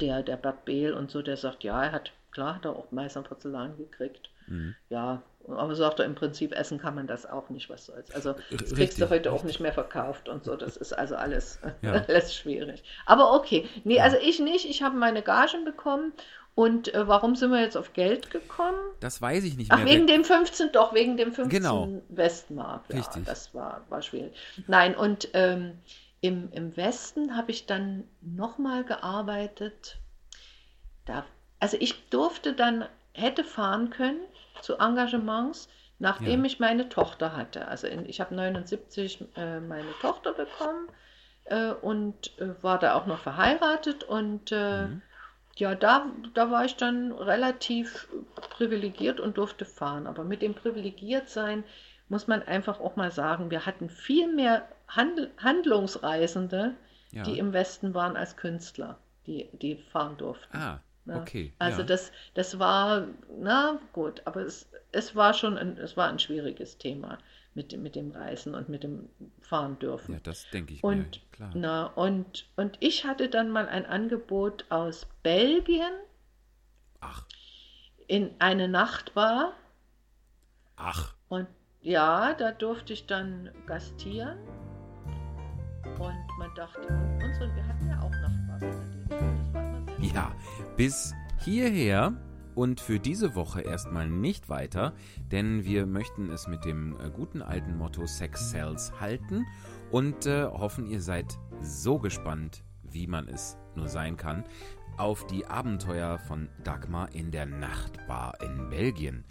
der, der Bert Behl und so, der sagt, ja, er hat, klar hat er auch Meißner Porzellan gekriegt. Mhm. Ja, aber sagt er, im Prinzip essen kann man das auch nicht, was soll's. Also das kriegst richtig, du heute auch nicht mehr verkauft und so, das ist also alles, Ja. alles schwierig. Aber okay, nee, also ich nicht, ich habe meine Gagen bekommen und äh, warum sind wir jetzt auf Geld gekommen? Das weiß ich nicht Ach, mehr. wegen dem 15, doch, wegen dem 15 Genau. Westmark. Ja, Richtig. das war, war schwierig. Nein, und ähm, im, im Westen habe ich dann nochmal gearbeitet. Da, also ich durfte dann, hätte fahren können zu Engagements, nachdem Ja. ich meine Tochter hatte. Also in, ich habe 79 äh, meine Tochter bekommen äh, und äh, war da auch noch verheiratet und äh, Mhm. Ja, da, da war ich dann relativ privilegiert und durfte fahren. Aber mit dem Privilegiertsein muss man einfach auch mal sagen, wir hatten viel mehr Handl Handlungsreisende, Ja. die im Westen waren, als Künstler, die, die fahren durften. Ah, okay. Also ja. das, das war, na gut, aber es, es war schon ein, es war ein schwieriges Thema mit, dem- mit dem Reisen und mit dem Fahren dürfen. ja, das denke ich Und, mir. Klar. na, und, und ich hatte dann mal ein Angebot aus Belgien Ach, in eine Nachtbar. ach. Und ja, da durfte ich dann gastieren. Und man dachte, und unsere, wir hatten ja auch sehr Ja, bis hierher und für diese Woche erstmal nicht weiter, denn wir möchten es mit dem äh, guten alten Motto Sex Sells halten und äh, hoffen, ihr seid so gespannt, wie man es nur sein kann, auf die Abenteuer von Dagmar in der Nachtbar in Belgien.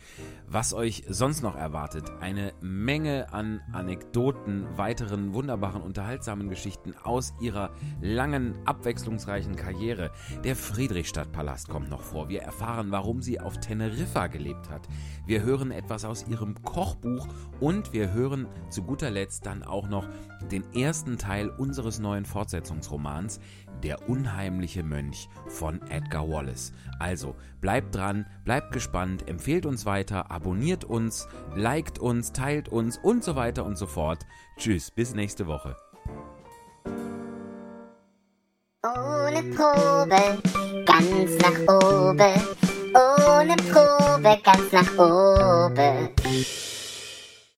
Was euch sonst noch erwartet, eine Menge an Anekdoten, weiteren wunderbaren, unterhaltsamen Geschichten aus ihrer langen, abwechslungsreichen Karriere. Der Friedrichstadtpalast kommt noch vor. Wir erfahren, warum sie auf Teneriffa gelebt hat. Wir hören etwas aus ihrem Kochbuch und wir hören zu guter Letzt dann auch noch den ersten Teil unseres neuen Fortsetzungsromans, Der unheimliche Mönch von Edgar Wallace. Also bleibt dran, bleibt gespannt, empfehlt uns weiter, abonniert uns, liked uns, teilt uns und so weiter und so fort. Tschüss, bis nächste Woche. Ohne Probe, ganz nach oben. Ohne Probe, ganz nach oben.